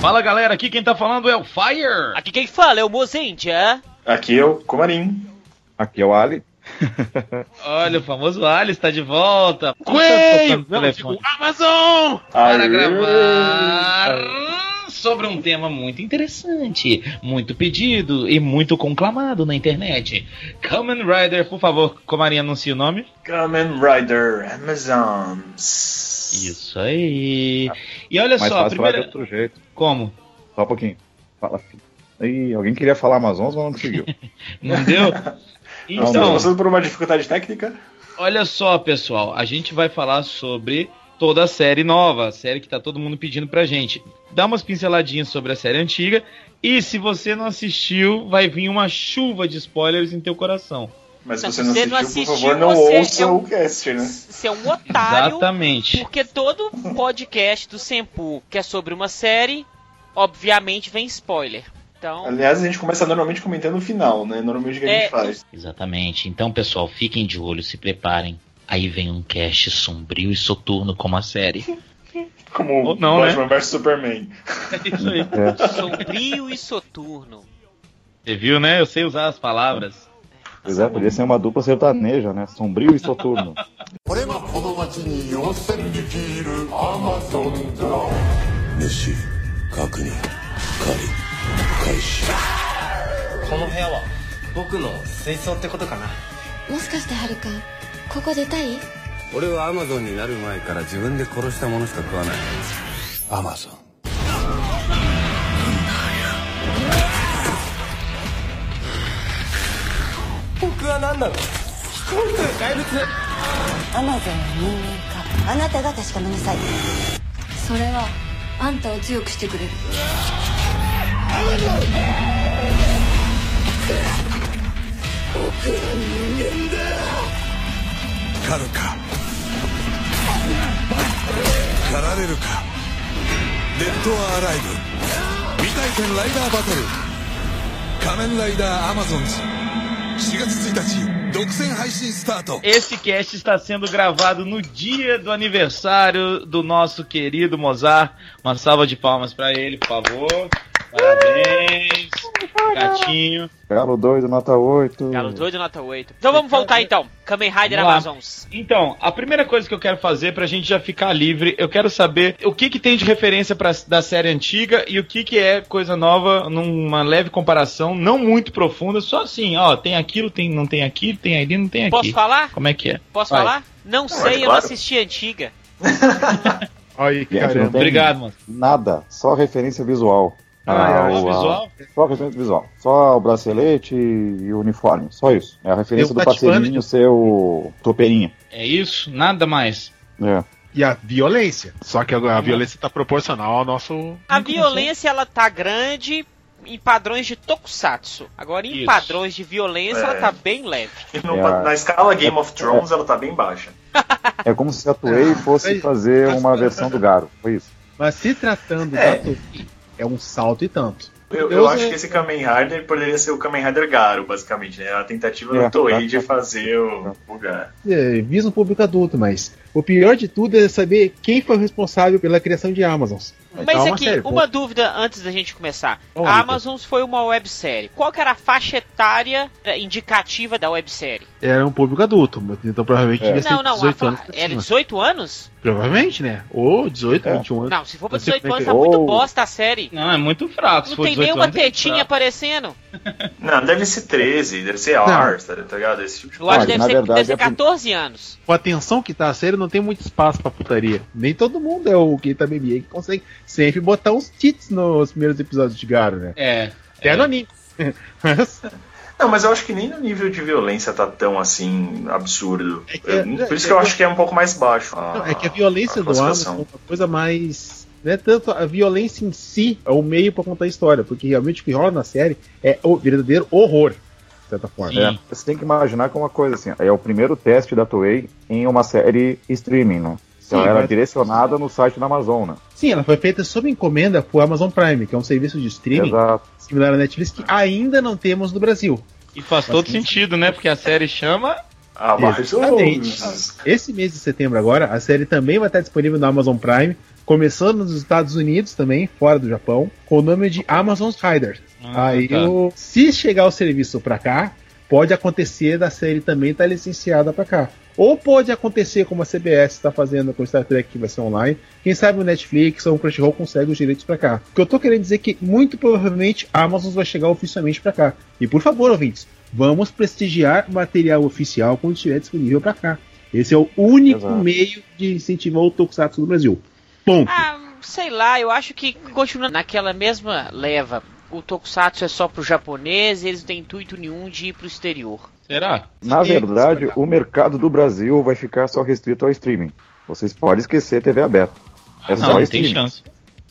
Fala galera, aqui quem tá falando é o Fire. Aqui quem fala é o Mozendia. Aqui é o Comarim. Aqui é o Ali. Olha, o famoso Ali está de volta. Queen! Não, tipo, Amazon! para Aê! gravar sobre um tema muito interessante, muito pedido e muito conclamado na internet. Kamen Rider, por favor, Comarim anuncia o nome. Kamen Rider Amazons. Isso aí. E olha Mais só, a falar de primeira. outro jeito. Como? Só um pouquinho. Fala, filho. Ih, alguém queria falar Amazonas, mas não conseguiu. Não deu? Então, passando por uma dificuldade técnica? olha só, pessoal, a gente vai falar sobre toda a série nova, a série que tá todo mundo pedindo pra gente. Dá umas pinceladinhas sobre a série antiga e se você não assistiu, vai vir uma chuva de spoilers em teu coração. Mas Não, você se não você assistiu, não por assistiu, favor, não ouça é um- o cast, né? Você é um otário. Exatamente. Porque todo podcast do Senpu que é sobre uma série, obviamente vem spoiler. Então, Aliás, a gente começa normalmente comentando o final, né? Normalmente o que a É, gente faz. Exatamente. Então, pessoal, fiquem de olho, se preparem. Aí vem um cast sombrio e soturno como a série. Como Ou não, Batman vs Superman. É isso aí. É. sombrio e soturno. Você viu, né? Eu sei usar as palavras. Pois é, podia ser uma dupla sertaneja, né? Sombrio e soturno. 俺がこの町に要請できるアマゾンだ主確認。狩り。開始この部屋は僕の水槽ってことかな。もしかしてはるかここ出たい？俺はアマゾンになる前から自分で殺したものしか食わない。アマゾン僕は何なの？飛行機怪物。アマゾンは人間か。あなたが確かめなさい。それはあんたを強くしてくれる。狩るか狩られるか？デッド・ア・アライブ。未体験ライダーバトル。仮面ライダーアマゾンズ Esse cast está sendo gravado no dia do aniversário do nosso querido Mozart. Uma salva de palmas para ele, por favor. Parabéns, gatinho. Galo doido, nota 8. Galo doido, nota 8. Então vamos voltar então. Kamen Rider Vamos lá. Amazons. Então, a primeira coisa que eu quero fazer pra gente já ficar livre, eu quero saber o que que tem de referência pra, da série antiga e o que que é coisa nova numa leve comparação, não muito profunda, só assim, ó, tem aquilo, tem, não tem aquilo, tem ali, não tem aqui. Posso falar? Como é que é? Posso Vai. falar? Não sei, eu não claro. assisti a antiga. Aí, caramba. tem Obrigado, mano. Nada, só referência visual. Ah, Ao- é, visual? Só referência visual. Só o bracelete e o uniforme. Só isso. É a referência o do parceirinho ser o topeirinha. É isso, nada mais. É. E a violência. Só que a, a violência tá proporcional ao nosso. A violência ela tá grande em padrões de tokusatsu. Agora em Isso. padrões de violência É. ela tá bem leve. No- É. Na escala Game of Thrones, ela tá bem baixa. É como se a Toei fosse Mas- fazer uma versão do Garo. Foi isso. Mas se tratando É. da Toei, é um salto e tanto. Eu, Eu acho que esse Kamen Rider poderia ser o Kamen Rider Garo, basicamente, né? A tentativa É, do Toei é. de fazer o, o Garo. É, visa um público adulto, mas o pior de tudo é saber quem foi o responsável pela criação de Amazons. Mas Então, é uma aqui, uma pô. dúvida antes da gente começar. Ô, a Vitor. Amazon foi uma websérie. Qual que era a faixa etária eh, indicativa da websérie? Era um público adulto, mas então provavelmente É. Não, não, a 18 fa- anos. era cima. 18 anos? Provavelmente, né? Ou 18, É. 21 anos. Não, se for pra Não sei 18 como é anos, tá muito bosta a série. Não, é muito fraco. se Não tem 18 nenhuma anos, é tetinha fraco. aparecendo. Não, deve ser 13, deve ser Ars, tá ligado? Esse tipo de Eu acho que Olha, deve na ser, verdade, deve ser é por- 14 anos. Com a atenção que tá a série, não tem muito espaço pra putaria. Nem todo mundo é o Keita BB que consegue sempre botar uns tits nos primeiros episódios de Garo, né? É. Até no anime. Mas, Não, mas eu acho que nem no nível de violência tá tão assim absurdo. É que- Eu- por isso que eu acho que é um pouco mais baixo. não, é que a violência a do Amazon é uma coisa mais. Não é tanto a violência em si, é o meio pra contar a história, porque realmente o que rola na série é o verdadeiro horror, certa forma. É, você tem que imaginar que é uma coisa assim, é o primeiro teste da Toei em uma série streaming, né? Sim, Ela era mas- direcionada no site da Amazon, né? Sim, ela foi feita sob encomenda pro Amazon Prime, que é um serviço de streaming Exato. similar à Netflix que ainda não temos no Brasil. E faz todo sentido, né? Porque a série chama Exatamente. Esse mês de setembro agora, a série também vai estar disponível no Amazon Prime, começando nos Estados Unidos também, fora do Japão, com o nome de Amazon's Rider. Ah, Aí, tá. o- se chegar o serviço pra cá, pode acontecer da série também estar licenciada pra cá. Ou pode acontecer como a CBS está fazendo com Star Trek que vai ser online. Quem sabe o Netflix ou o Crunchyroll consegue os direitos pra cá. O que eu tô querendo dizer é que muito provavelmente a Amazon vai chegar oficialmente pra cá. E por favor, ouvintes, vamos prestigiar material oficial quando estiver disponível pra cá. Esse é o único Exato. meio de incentivar o Tokusatsu no Brasil. Ponto. Ah, sei lá, eu acho que continua naquela mesma leva. O Tokusatsu é só pro japonês, eles não têm intuito nenhum de ir pro exterior. Será? Na Sim, verdade, é o mercado do Brasil vai ficar só restrito ao streaming. Vocês podem esquecer TV aberta. É só Não, não tem streaming. chance.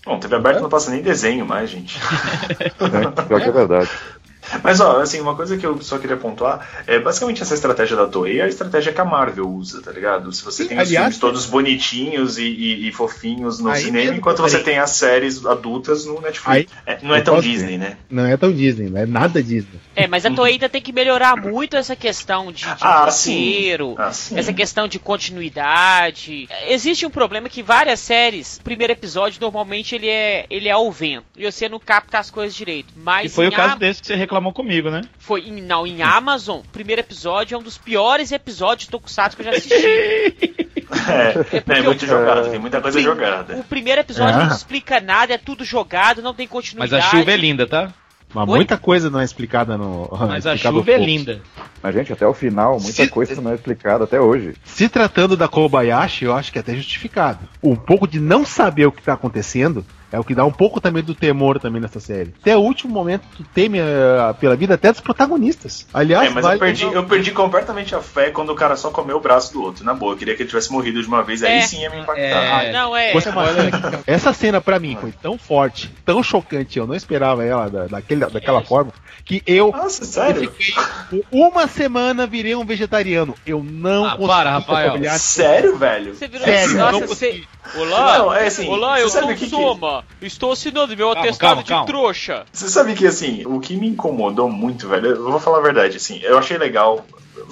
Bom, TV aberta não passa nem desenho mais, gente. Né? Pior que é verdade. Mas, ó, assim, uma coisa que eu só queria pontuar é basicamente essa estratégia da Toei é a estratégia que a Marvel usa, tá ligado? Se você Sim, tem os aliás, filmes todos bonitinhos e, e- e fofinhos no cinema, mesmo, enquanto você aí- tem as séries adultas no Netflix. Aí- É, não é tão posso Disney, né? Não é tão Disney, não é nada Disney. É, mas a Toei ainda tem que melhorar muito essa questão de, de Ah, roteiro. Ah, essa questão de continuidade. Existe um problema que várias séries, o primeiro episódio normalmente ele é ele é ao vento e você não capta as coisas direito. Mas E foi o caso Am- desse que você reclamou comigo, né? foi em, não em Amazon, o primeiro episódio é um dos piores episódios de Tokusatsu que eu já assisti. É, porque é muito eu- jogado, tem muita coisa jogada. O primeiro episódio Ah. não explica nada, é tudo jogado, não tem Mas continuidade. a chuva é linda, tá? Mas Oi? muita coisa não é explicada no. Mas a chuva é linda. Mas, gente, até o final, muita Se- coisa não é explicada até hoje. Se tratando da Kobayashi, eu acho que é até justificado. Um pouco de não saber o que tá acontecendo é o que dá um pouco também do temor também nessa série. Até o último momento tu teme eh, pela vida até dos protagonistas. Aliás, É, mas vale eu perdi, eu perdi completamente a fé quando o cara só comeu o braço do outro. Na boa, eu queria que ele tivesse morrido de uma vez, aí É. sim ia me impactar. É. Não, é. Você- Essa cena pra mim foi tão forte, tão chocante, eu não esperava ela da, daquele, daquela forma, que eu Nossa, sério? fiquei por uma semana virei um vegetariano. Eu não Ah, consegui para, Rafael. acompanhar- Sério, velho? Você virou Sério, nossa, não você... Olá, Não, é assim, olá, eu sou o que que- Soma. Estou assinando meu Calma, atestado calma, de calma. trouxa. Você sabe que, assim, o que me incomodou muito, velho, eu vou falar a verdade, assim, eu achei legal.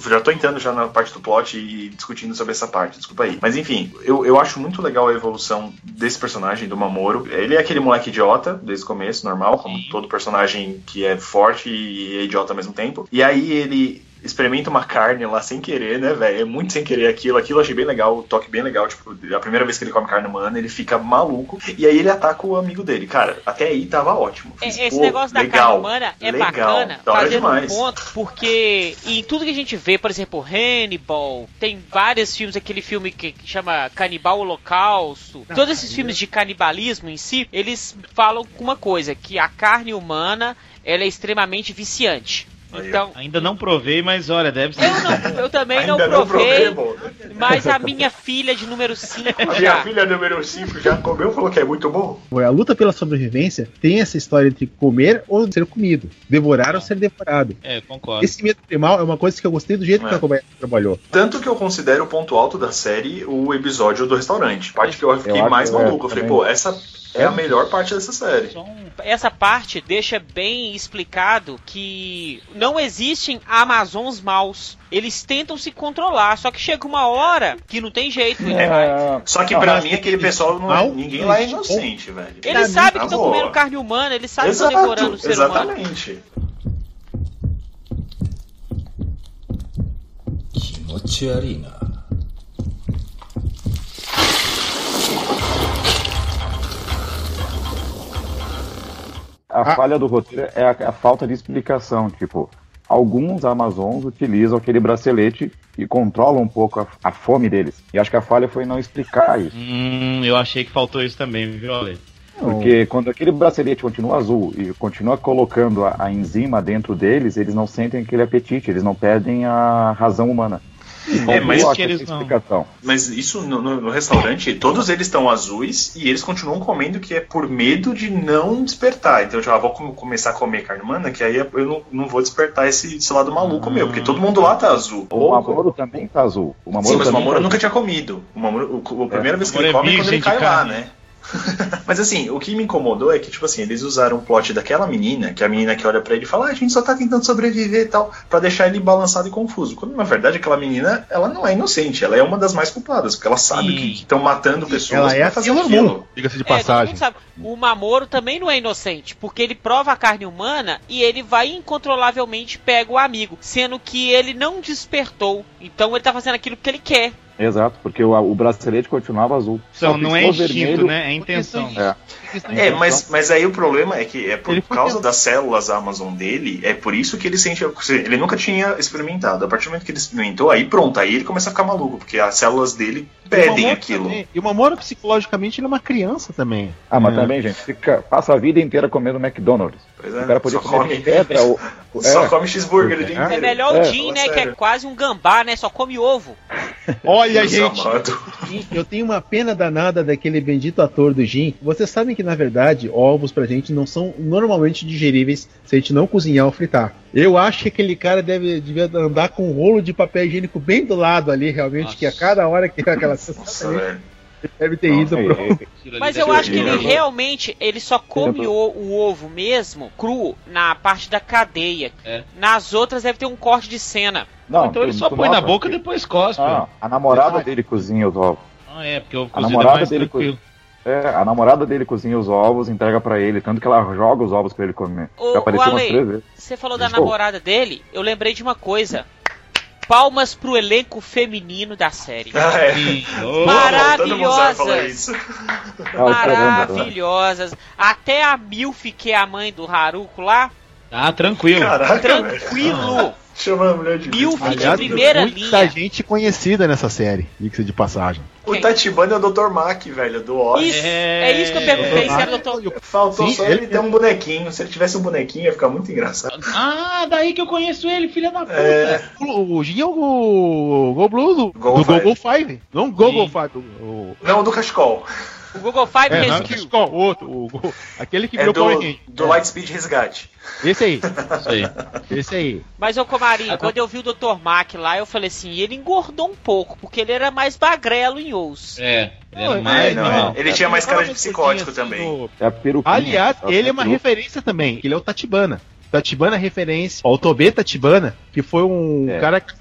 Já tô entrando já na parte do plot e discutindo sobre essa parte, desculpa aí. Mas enfim, eu, eu acho muito legal a evolução desse personagem, do Mamoro. Ele é aquele moleque idiota, desde o começo, normal, como todo personagem que é forte e é idiota ao mesmo tempo. E aí ele experimenta uma carne lá sem querer, né, velho? É muito sem querer aquilo. Aquilo eu achei bem legal, o toque bem legal. Tipo, a primeira vez que ele come carne humana, ele fica maluco. E aí ele ataca o amigo dele. Cara, até aí tava ótimo. Fiz, Esse negócio da legal, carne humana é legal, bacana, da hora fazendo um demais. ponto, porque em tudo que a gente vê, por exemplo, Hannibal, tem vários filmes, aquele filme que chama Canibal Holocausto, todos esses filmes de canibalismo em si, eles falam com uma coisa, que a carne humana, ela é extremamente viciante. Então, Ainda não provei, mas olha, deve ser. eu, não, eu também Ainda não provei, provei, mas a minha filha de número 5 A minha filha número 5 já comeu e falou que é muito bom. A luta pela sobrevivência tem essa história entre comer ou ser comido, devorar ou ser devorado. É, concordo. Esse medo primal é uma coisa que eu gostei do jeito É. que a Kobayashi trabalhou. Tanto que eu considero o ponto alto da série o episódio do restaurante. Parte que eu fiquei acho, mais é, maluco. Eu falei, pô, essa é a melhor parte dessa série. Essa parte deixa bem explicado que não existem Amazons maus. Eles tentam se controlar, só que chega uma hora que não tem jeito. Ele, É, Só que Não, pra mas mim, aquele pessoal, não, Não, ninguém não lá é existe inocente, velho. ele sabe que estão boa. comendo carne humana, ele sabe que estão Exato, devorando o ser humano. exatamente. 気持ち悪いな A Ah. falha do roteiro é a, a falta de explicação. Tipo, alguns Amazons utilizam aquele bracelete e controlam um pouco a, a fome deles. E acho que a falha foi não explicar isso. Hum, eu achei que faltou isso também, viu, Ale? Porque quando aquele bracelete continua azul e continua colocando a, a enzima dentro deles, eles não sentem aquele apetite, eles não perdem a razão humana. É, mas que eles não-. Mas isso no, no- no restaurante, todos eles estão azuis e eles continuam comendo que é por medo de não despertar. Então, tipo, ah, vou com- começar a comer carne humana, que aí eu não, não vou despertar esse, esse lado maluco meu, porque todo mundo lá tá azul. O Mamoro também tá azul. O Mamoro Sim, mas o Mamoro tá nunca tinha comido. O Mamoro, o- a primeira vez que ele é come é quando ele cai lá, né? Mas assim, o que me incomodou é que, tipo assim, eles usaram o plot daquela menina, que é a menina que olha pra ele e fala, ah, a gente só tá tentando sobreviver e tal, pra deixar ele balançado e confuso. Quando na verdade aquela menina, ela não é inocente, ela é uma das mais culpadas, porque ela sabe Sim. que estão matando pessoas Ela é a fazer Sailor. Moon, diga-se de É, passagem. O Mamoro também não é inocente, porque ele prova a carne humana e ele vai incontrolavelmente pega o amigo, sendo que ele não despertou. Então ele tá fazendo aquilo que ele quer. Exato, porque o, o bracelete continuava azul. Então, não é instinto, vermelho. né? É intenção. É. É, mas, mas aí o problema é que é por Ele causa das células Amazon dele, é por isso que ele sente. Ele nunca tinha experimentado. A partir do momento que ele experimentou, aí pronto, aí ele começa a ficar maluco, porque as células dele pedem Mamoro aquilo. também- E o Mamoro, psicologicamente, ele é uma criança também. Ah, mas É. também, gente, fica, passa a vida inteira comendo McDonald's. Pois O é, cara podia só comer come, pedra ou. ou- só é. come cheeseburger o dia É. inteiro. É melhor É, o Jim, fala né? Que é sério. quase um gambá, né? Só come ovo. Olha, gente, amado. eu tenho uma pena danada daquele bendito ator do Jim. Vocês sabem que, na verdade, ovos pra gente não são normalmente digeríveis se a gente não cozinhar ou fritar. Eu acho que aquele cara deve devia andar com um rolo de papel higiênico bem do lado ali, realmente, Nossa. que a cada hora que aquela sensação deve ter ido pro. Mas eu acho que ele realmente ele só come o, o ovo mesmo, cru, na parte da cadeia. É. Nas outras deve ter um corte de cena. Não, então ele só põe na boca e depois cospe. Ah, a namorada dele cozinha os ovos. Ah, é, porque o A cozido é namorada mais dele tranquilo. É, a namorada dele cozinha os ovos, entrega pra ele, tanto que ela joga os ovos pra ele comer. Ô, Já apareceu umas Ale, três vezes. Você falou da namorada dele, eu lembrei de uma coisa. Palmas pro elenco feminino da série. Ah, é. Maravilhosas. Ah, o né? Maravilhosas. Até a Milf, que é a mãe do Haruko lá, Ah, tranquilo. Caraca, velho. tranquilo. Chama a mulher de Milf de Aliás, primeira muita linha. gente conhecida nessa série, diga-se de passagem. O Tatibana é o Dr. Mac, velho, do Oz. Isso, é isso que eu perguntei, se era doutor. Faltou Sim, só ele- ele ter um bonequinho. Se ele tivesse um bonequinho, ia ficar muito engraçado. Ah, daí que eu conheço ele, filha da puta. É, O, o Gin é o Go, Go Blue do, Go. Google Five. Não Google Sim. Five. O, o, não, do Cachecol. O Google Five é, não, Rescue. o outro. O, o- aquele que É virou Power do, Ranger. do Lightspeed Resgate. Esse aí. Esse aí. Mas, ô Comarinho, Ah, quando eu vi o Dr. Mac lá, eu falei assim, ele engordou um pouco, porque ele era mais magrelo em Ous. É, ele Não, é, mais não, normal. Ele tinha mais cara de Realmente psicótico assim, também. É peruquinha. Aliás, É o ele é uma referência também. Ele é o Tatibana. Tatibana é referência ao Tobê Tatibana, que foi um É. cara que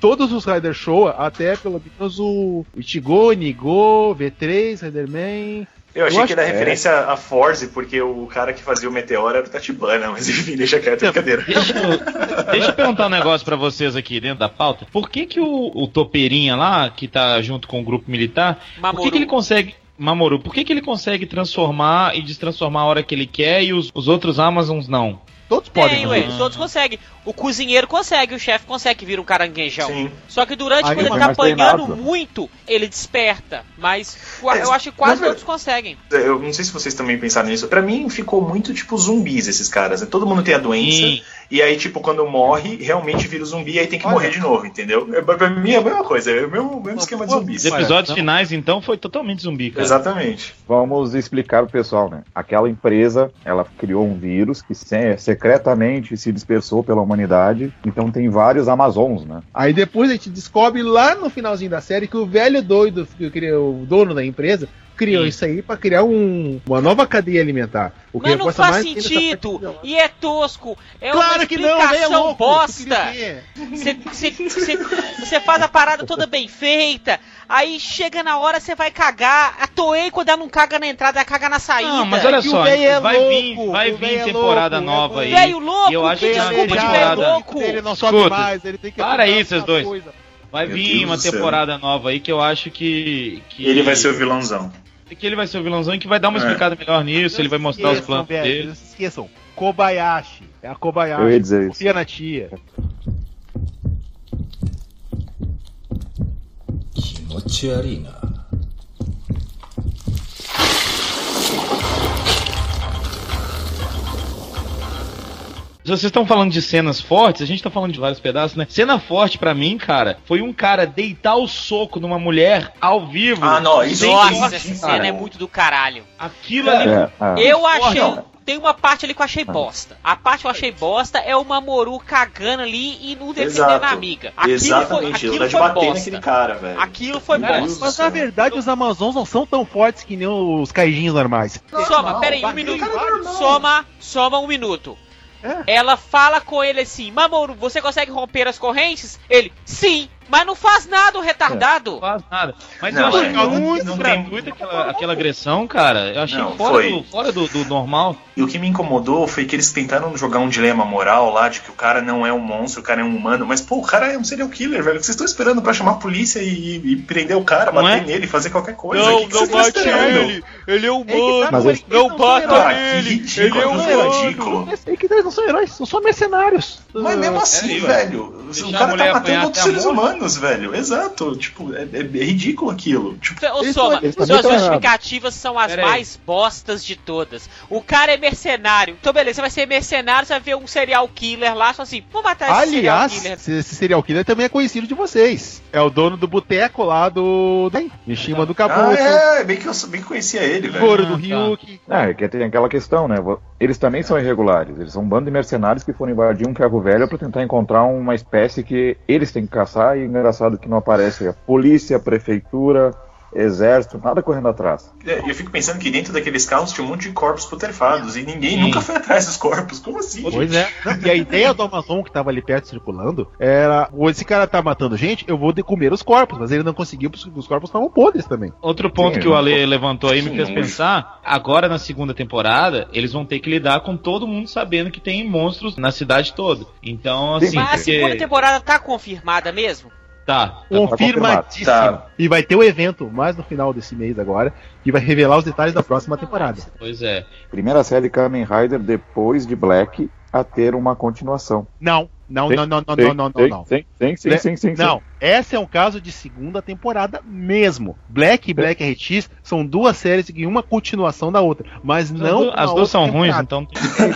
todos os Rider Show, até pelo menos o Ichigo, Nigo, V3, Riderman. Eu achei Eu que era acho- referência a Forze, porque o cara que fazia o Meteoro era o Tatibana, mas enfim, deixa quieto, brincadeira. Deixa eu, deixa eu perguntar um negócio pra vocês aqui dentro da pauta. Por que que o, o Topeirinha lá, que tá junto com o grupo militar, por que, Mamoru. que ele consegue... Mamoru, por que, que ele consegue transformar e destransformar a hora que ele quer e os, os outros Amazons não? Todos podem Tem, ué, todos conseguem. O cozinheiro consegue, o chefe consegue vir um caranguejão. Sim. Só que durante, Aí quando ele tá apanhando muito, ele desperta. Mas É, eu acho que quase todos conseguem. Eu não sei se vocês também pensaram nisso. Pra mim ficou muito tipo zumbis esses caras. né? Todo mundo tem a doença. Sim. E aí, tipo, quando morre, realmente vira o zumbi e aí tem que Olha. morrer de novo, entendeu? É, Pra mim é a mesma coisa, é o mesmo, mesmo esquema de Pô, zumbis. Os episódios finais, então, foi totalmente zumbi, cara. Exatamente. Vamos explicar pro pessoal, né? Aquela empresa, ela criou um vírus que se- secretamente se dispersou pela humanidade. Então tem vários Amazons, né? Aí depois a gente descobre lá no finalzinho da série que o velho doido, que criou, o dono da empresa, criou Sim. isso aí pra criar um- uma nova cadeia alimentar. O que Mas não faz mais ainda essa sentido. E é tosco. É Claro uma que não, velho, é explicação louco. tu bosta. Você- faz a parada toda bem feita, aí chega na hora você vai cagar. A Toei, quando ela não caga na entrada, ela caga na saída. Não, mas olha que o só, é vai vir, louco, vai o vir é temporada louco, nova é aí. Velho louco, E eu acho que desculpa de velho louco. Ele não sobe Escuta. mais, ele tem que Para aí, vocês dois. coisa. Vai Meu vir Deus uma temporada nova aí que eu acho que. que Ele vai ser o vilãozão. Que ele vai ser o vilãozão e que vai dar uma É. explicada melhor nisso, ele vai mostrar os Esqueçam, planos velho, dele. Não se esqueçam. Kobayashi. É a Kobayashi. Eu ia dizer isso. Confia na tia. 気 vocês estão falando de cenas fortes, a gente tá falando de vários pedaços, né? Cena forte pra mim, cara, foi um cara deitar o soco numa mulher ao vivo. Ah, não, isso Nossa, essa cara. cena é muito do caralho. Aquilo ali. É, é. Eu achei. tem uma parte ali que eu achei bosta. A parte que eu achei bosta é o Mamoru cagando ali e não defendendo Exato. a amiga. Aquilo Exatamente, foi, aquilo tá foi bater bosta. cara, velho. Aquilo foi Deus bosta. Mas na verdade os Amazons não são tão fortes que nem os caijinhos normais. Soma, Não, peraí, um minuto. é. Soma, soma um minuto. É. Ela fala com ele assim, Mamoru, você consegue romper as correntes? Ele, sim, mas não faz nada, o retardado. Não faz nada. Mas Não, eu achei é, não- muito não gratuita aquela, aquela agressão, cara. Eu achei Não, fora, foi. do, fora do, do normal. E o que me incomodou foi que eles tentaram jogar um dilema moral lá de que o cara não é um monstro, o cara é um humano. Mas, pô, o cara é um serial killer, velho. O que vocês estão esperando pra chamar a polícia e, e prender o cara, Não bater é? nele, fazer qualquer coisa? O que que vocês estão esperando? Ele é humano, Mas eles- não bata Cara, que ridículo, aquilo foi ridículo. É que eles não são heróis, são só mercenários. Mas mesmo assim, velho, o cara tá matando outros seres morte. Humanos, velho. Exato. Tipo, é, é- é ridículo aquilo. Tipo, Ô, Soma, suas tão justificativas são as Pera aí. mais bostas de todas. O cara é mercenário. Então, beleza, você vai ser mercenário, você vai ver um serial killer lá, só assim, vou matar esse Aliás, serial killer. esse esse serial killer também é conhecido de vocês. É o dono do boteco lá do. Em cima do ah, Caboclo, é, bem que eu bem que conhecia ele, velho. Goro do Ah, tá. Ryuki. É, que tem aquela questão, né? Eles também são irregulares. Eles são um bando de mercenários que foram invadir um ferro velho pra tentar encontrar uma espécie que eles têm que caçar. E engraçado que não aparece a polícia, a prefeitura, exército, nada correndo atrás. É, Eu fico pensando que dentro daqueles carros tinha um monte de corpos putrefados e ninguém Sim. nunca foi atrás dos corpos. Como assim? Pois é. Não, E a ideia do Amazon que tava ali perto circulando era: "Ô, esse cara tá matando gente, eu vou comer os corpos. Mas ele não conseguiu porque os corpos estavam podres também. Outro ponto Sim, que o Ale levantou aí me Sim, fez não. pensar. Agora na segunda temporada, eles vão ter que lidar com todo mundo sabendo que tem monstros na cidade toda. Então, Sim, assim, Mas a porque- segunda temporada tá confirmada mesmo? Tá. tá Confirmadíssimo. Tá. E vai ter o evento mais no final desse mês agora, que vai revelar os detalhes da próxima temporada. Pois é. Primeira série Kamen Rider depois de Black a ter uma continuação. Não, não, Tem- não, não, não, Tem, não, não, tem, não. Sim, Né? sim, sim, sim. Não, essa é um caso de segunda temporada mesmo. Black e Black RX são duas séries e uma continuação da outra, mas não As duas são outra ruins, temporada.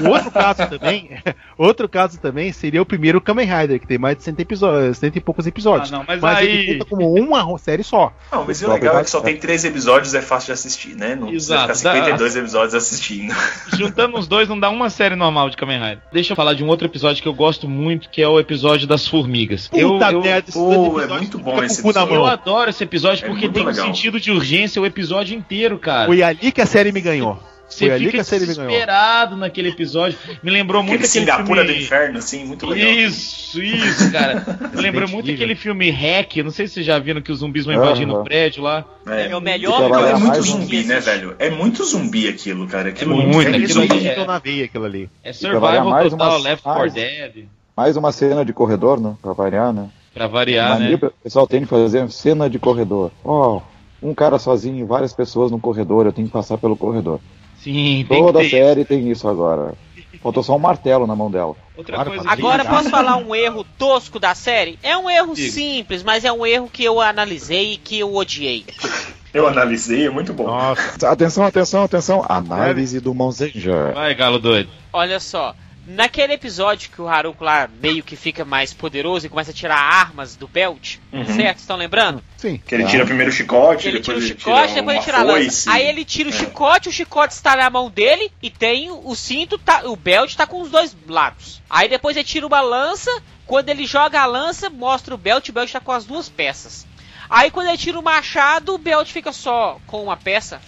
então. Outro caso também, outro caso também seria o primeiro Kamen Rider, que tem mais de cento, episódios, cento e poucos episódios. Ah, não, mas ele aí- conta como uma série só. Não, mas o legal é que só tem três episódios, é fácil de assistir, né? Não precisa Exato. ficar 52 episódios assistindo. Juntando os dois não dá uma série normal de Kamen Rider. Deixa eu falar de um outro episódio que eu gosto muito, que é o episódio das formigas. Puta eu, eu, merda, esses É muito bom esse o episódio. eu adoro esse episódio É porque tem um legal. sentido de urgência o episódio inteiro, cara. Foi ali que a série me ganhou. Você Foi ali que fica a série me ganhou. desesperado naquele episódio. Me lembrou muito Aquele aquele Singapura filme... do Inferno, assim, muito legal. Isso, isso, cara. Me lembrou muito aquele filme Hack. Não sei se vocês já viram que os zumbis vão invadindo Aham. o prédio lá. É, É, melhor Fica lá, é é muito um zumbi, né, velho? É muito zumbi aquilo, cara. Aquilo É muito, é aquilo Aquilo ali é- é... na veia, aquilo ali. É Survival mais Total, umas- Left 4 mais- Dead. Mais uma cena de corredor, né? Pra variar, né? Pra variar, Mania, né? O pessoal tem que fazer cena de corredor. Ó, um cara sozinho e várias pessoas no corredor, eu tenho que passar pelo corredor. Sim, tem Toda que ter. série tem isso agora. Faltou só um martelo na mão dela. Outra Claro, Agora posso falar um erro tosco da série? É um erro Diga. simples, mas é um erro que eu analisei e que eu odiei. Eu analisei, é muito bom. Nossa, Atenção, atenção, atenção. Análise do Monzanger. Vai, galo doido. Olha só, naquele episódio que o Haruko lá meio que fica mais poderoso e começa a tirar armas do belt, Uhum. certo? Estão lembrando? sim. Que ele tira primeiro o chicote, Ele depois tira o ele chicote, tira depois ele tira a lança. Aí ele tira o É. chicote, o chicote está na mão dele e tem o cinto, tá, o belt tá com os dois lados. Aí depois ele tira uma lança, quando ele joga a lança, mostra o belt, o belt tá com as duas peças. Aí quando ele tira o machado, o belt fica só com uma peça.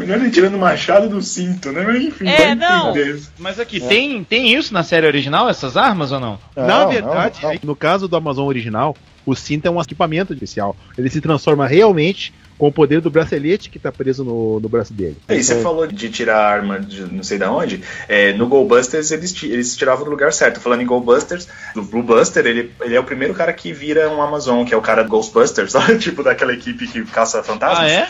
Melhor ele tirando o machado do cinto, né? Mas enfim, É, não. entender. Mas aqui, tem, tem isso na série original, essas armas ou não? Na Não, verdade, não, não. no caso do Amazon original, o cinto é um equipamento especial. Ele se transforma realmente com o poder do bracelete que tá preso no, no braço dele. E você falou de tirar a arma de não sei da onde. É, no Goldbusters eles, eles tiravam do lugar certo. Falando em Goldbusters, o Blue Buster, ele, ele é o primeiro cara que vira um Amazon, que é o cara do Ghostbusters, sabe? tipo daquela equipe que caça fantasmas. Ah, é?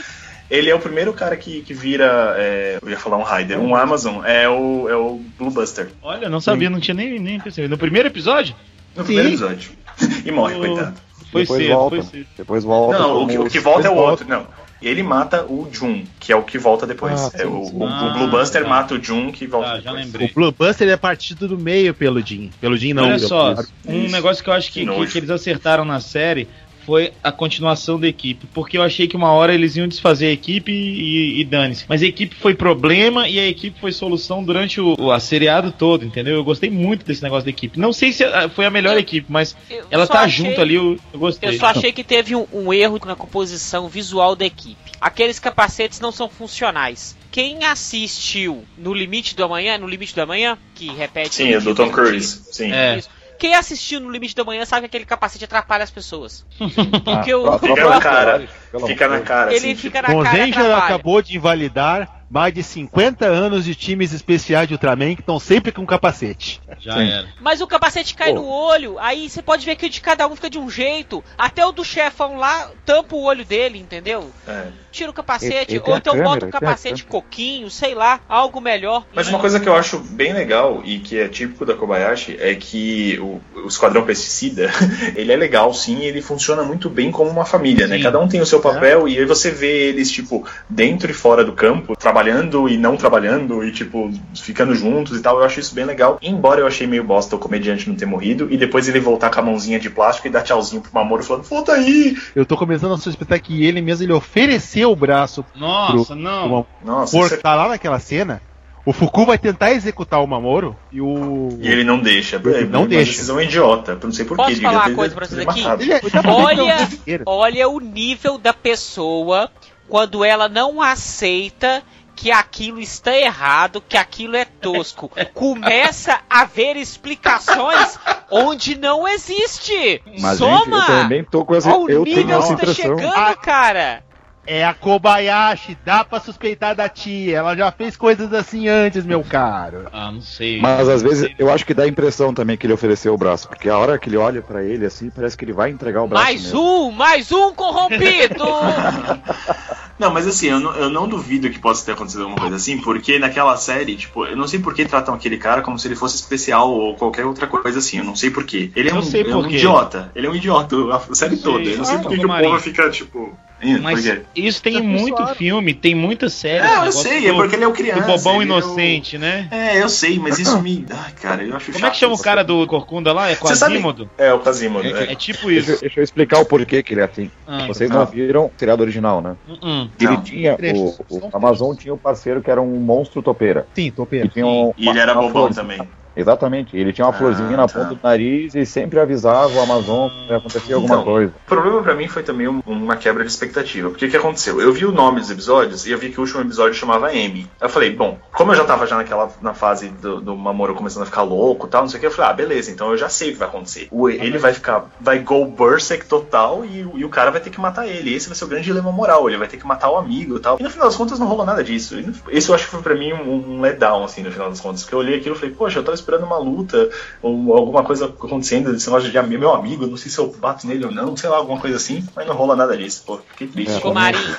Ele é o primeiro cara que, que vira. é, eu ia falar um Rider, um Amazon. É o, é o Blue Buster. Olha, não sabia, não tinha nem, nem percebido. No primeiro episódio? No Sim. primeiro episódio. E morre, O- coitado. Foi Depois cedo, volta. foi cedo. Depois volta. Não, o que, o que volta é o outro. Não. Ele mata o Jun, que é o que volta depois. Ah, é sim, o, sim. o, Ah, o Blue Buster tá. mata o Jun, que volta Ah, já depois. lembrei. O Blue Buster é partido do meio pelo Jin. Pelo Jin não. Olha só, um Isso. negócio que eu acho que, Que que eles acertaram na série foi a continuação da equipe. Porque eu achei que uma hora eles iam desfazer a equipe e, e dane-se. Mas a equipe foi problema e a equipe foi solução durante o, o a seriado todo, entendeu? Eu gostei muito desse negócio da equipe. Não sei se ah, foi a melhor Eu- equipe, mas Eu ela tá achei- junto ali, eu, eu gostei. Eu só achei que teve um, um erro na composição visual da equipe. Aqueles capacetes não são funcionais. Quem assistiu No Limite do Amanhã, No Limite do Amanhã, que repete... Sim, é do Tom Cruise. Sim. É. Isso. Quem assistiu No Limite do Amanhã sabe que aquele capacete atrapalha as pessoas. Porque o, Ah, Fica Pelo na cara. Fica na cara. ele assim, fica na Bom, cara atrapalha. acabou de invalidar mais de 50 anos de times especiais de Ultraman que estão sempre com capacete. Já Sim. era. Mas o capacete cai Pô. no olho, aí você pode ver que o de cada um fica de um jeito. Até o do chefão lá tampa o olho dele, entendeu? É. Tira o capacete, E- e ou então câmera, bota a capacete coquinho, sei lá, algo melhor. Mas uma coisa que eu acho bem legal e que é típico da Kobayashi é que o, o Esquadrão Pesticida, ele é legal sim, ele funciona muito bem como uma família, né? Sim. Cada um tem o seu papel e aí você vê eles, tipo, dentro e fora do campo, trabalhando e não trabalhando e, tipo, ficando juntos e tal. Eu acho isso bem legal. Embora eu achei meio bosta o comediante não ter morrido e depois ele voltar com a mãozinha de plástico e dar tchauzinho pro Mamoro falando, volta aí! Eu tô começando a suspeitar que ele mesmo ele ofereceu o braço Nossa, pro não. Mamoro. Nossa, isso é... tá lá naquela cena, o Fuku vai tentar executar o Mamoro e o. E ele não deixa. Ele não uma deixa. decisão idiota. Não sei porquê. Posso falar uma coisa pra vocês aqui? Ele é- Olha- Olha o nível da pessoa quando ela não aceita que aquilo está errado, que aquilo é tosco. Começa a ver explicações onde não existe. Mas, Soma! gente, eu também tô com essa. Olha o Eu nível tenho essa tá impressão. chegando, cara. É a Kobayashi, dá pra suspeitar da tia. Ela já fez coisas assim antes, meu caro. Ah, não sei. Mas às vezes eu acho que dá a impressão também que ele ofereceu o braço, porque a hora que ele olha pra ele assim, parece que ele vai entregar o braço. Mais mesmo. um, mais um corrompido. Não, mas assim, eu não, eu não duvido que possa ter acontecido alguma coisa assim, porque naquela série, tipo, eu não sei por que tratam aquele cara como se ele fosse especial ou qualquer outra coisa assim, eu não sei por quê. Ele é, Eu um, é um idiota, ele é um idiota a série toda. Eu não sei Ah, por que o povo fica, tipo. "Ih, Mas por quê?" isso tem muito filme, tem muita série. É, esse eu sei, é do- porque ele é o do criança. bobão ele é o- inocente, né? É, eu sei, mas isso me. Ai, cara, eu acho Como é chato que chama o isso. cara do Corcunda lá? É sabe- Quasimodo? É, o Quasimodo. É, É. é tipo Deixa, isso. deixa eu explicar o porquê que ele é assim. Ah, Vocês Ah. não viram o seriado original, né? uh-uh. Ele Não. tinha. O, o Amazon tinha um parceiro que era um monstro topeira. Sim, E topeiro. tinha um- E ele era bobão também. Exatamente. Ele tinha uma Ah, florzinha na tá. ponta do nariz e sempre avisava o Amazon que acontecia alguma Então, coisa. O problema pra mim foi também um- uma quebra de expectativa. Porque o que aconteceu? Eu vi o nome dos episódios e eu vi que o último episódio chamava Amy. Eu falei, bom, como eu já tava já naquela na fase do, do Mamoro começando a ficar louco e tal, não sei o que, eu falei, ah, beleza, então eu já sei o que vai acontecer. O- ele vai ficar, vai go berserk total e, o- e o cara vai ter que matar ele. Esse vai ser o grande dilema moral, ele vai ter que matar o amigo e tal. E no final das contas não rolou nada disso. Esse eu acho que foi pra mim um, um letdown, assim, no final das contas. Porque eu olhei aquilo e falei, poxa, eu tava esperando uma luta ou alguma coisa acontecendo, esse negócio de meu amigo, não sei se eu bato nele ou não, sei lá, alguma coisa assim, mas não rola nada disso, pô, fiquei triste. É, Ô, Marinho,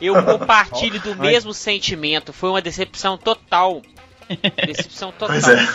eu compartilho do mesmo sentimento. Foi uma decepção total. Decepção total. Pois é.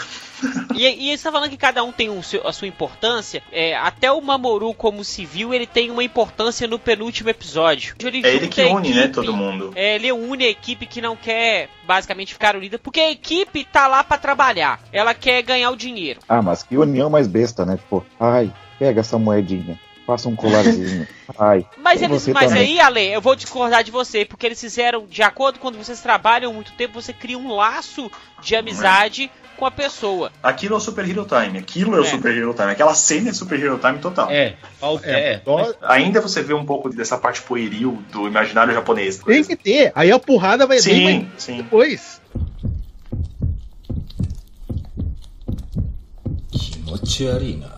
E, e você tá falando que cada um tem seu- a sua importância. É, até o Mamoru, como civil, ele tem uma importância no penúltimo episódio. Ele É ele que a une, né, equipe. todo mundo. É, ele une a equipe que não quer basicamente ficar unida, porque a equipe tá lá pra trabalhar. Ela quer ganhar o dinheiro. Ah, mas que união mais besta, né? Tipo, ai, pega essa moedinha, faça um colarzinho. Ai. Mas eles, mas aí, Ale, eu vou discordar de você, porque eles fizeram, de acordo com quando vocês trabalham muito tempo, você cria um laço de amizade com a pessoa. Aquilo é o Super Hero Time, aquilo é, o É. Super Hero Time, aquela cena é Super Hero Time total. É, falta. É, É, só- Ainda você vê um pouco dessa parte pueril do imaginário japonês. por tem exemplo. que ter. Aí a porrada vai vir mais Sim, sim. depois. 気持ち悪いな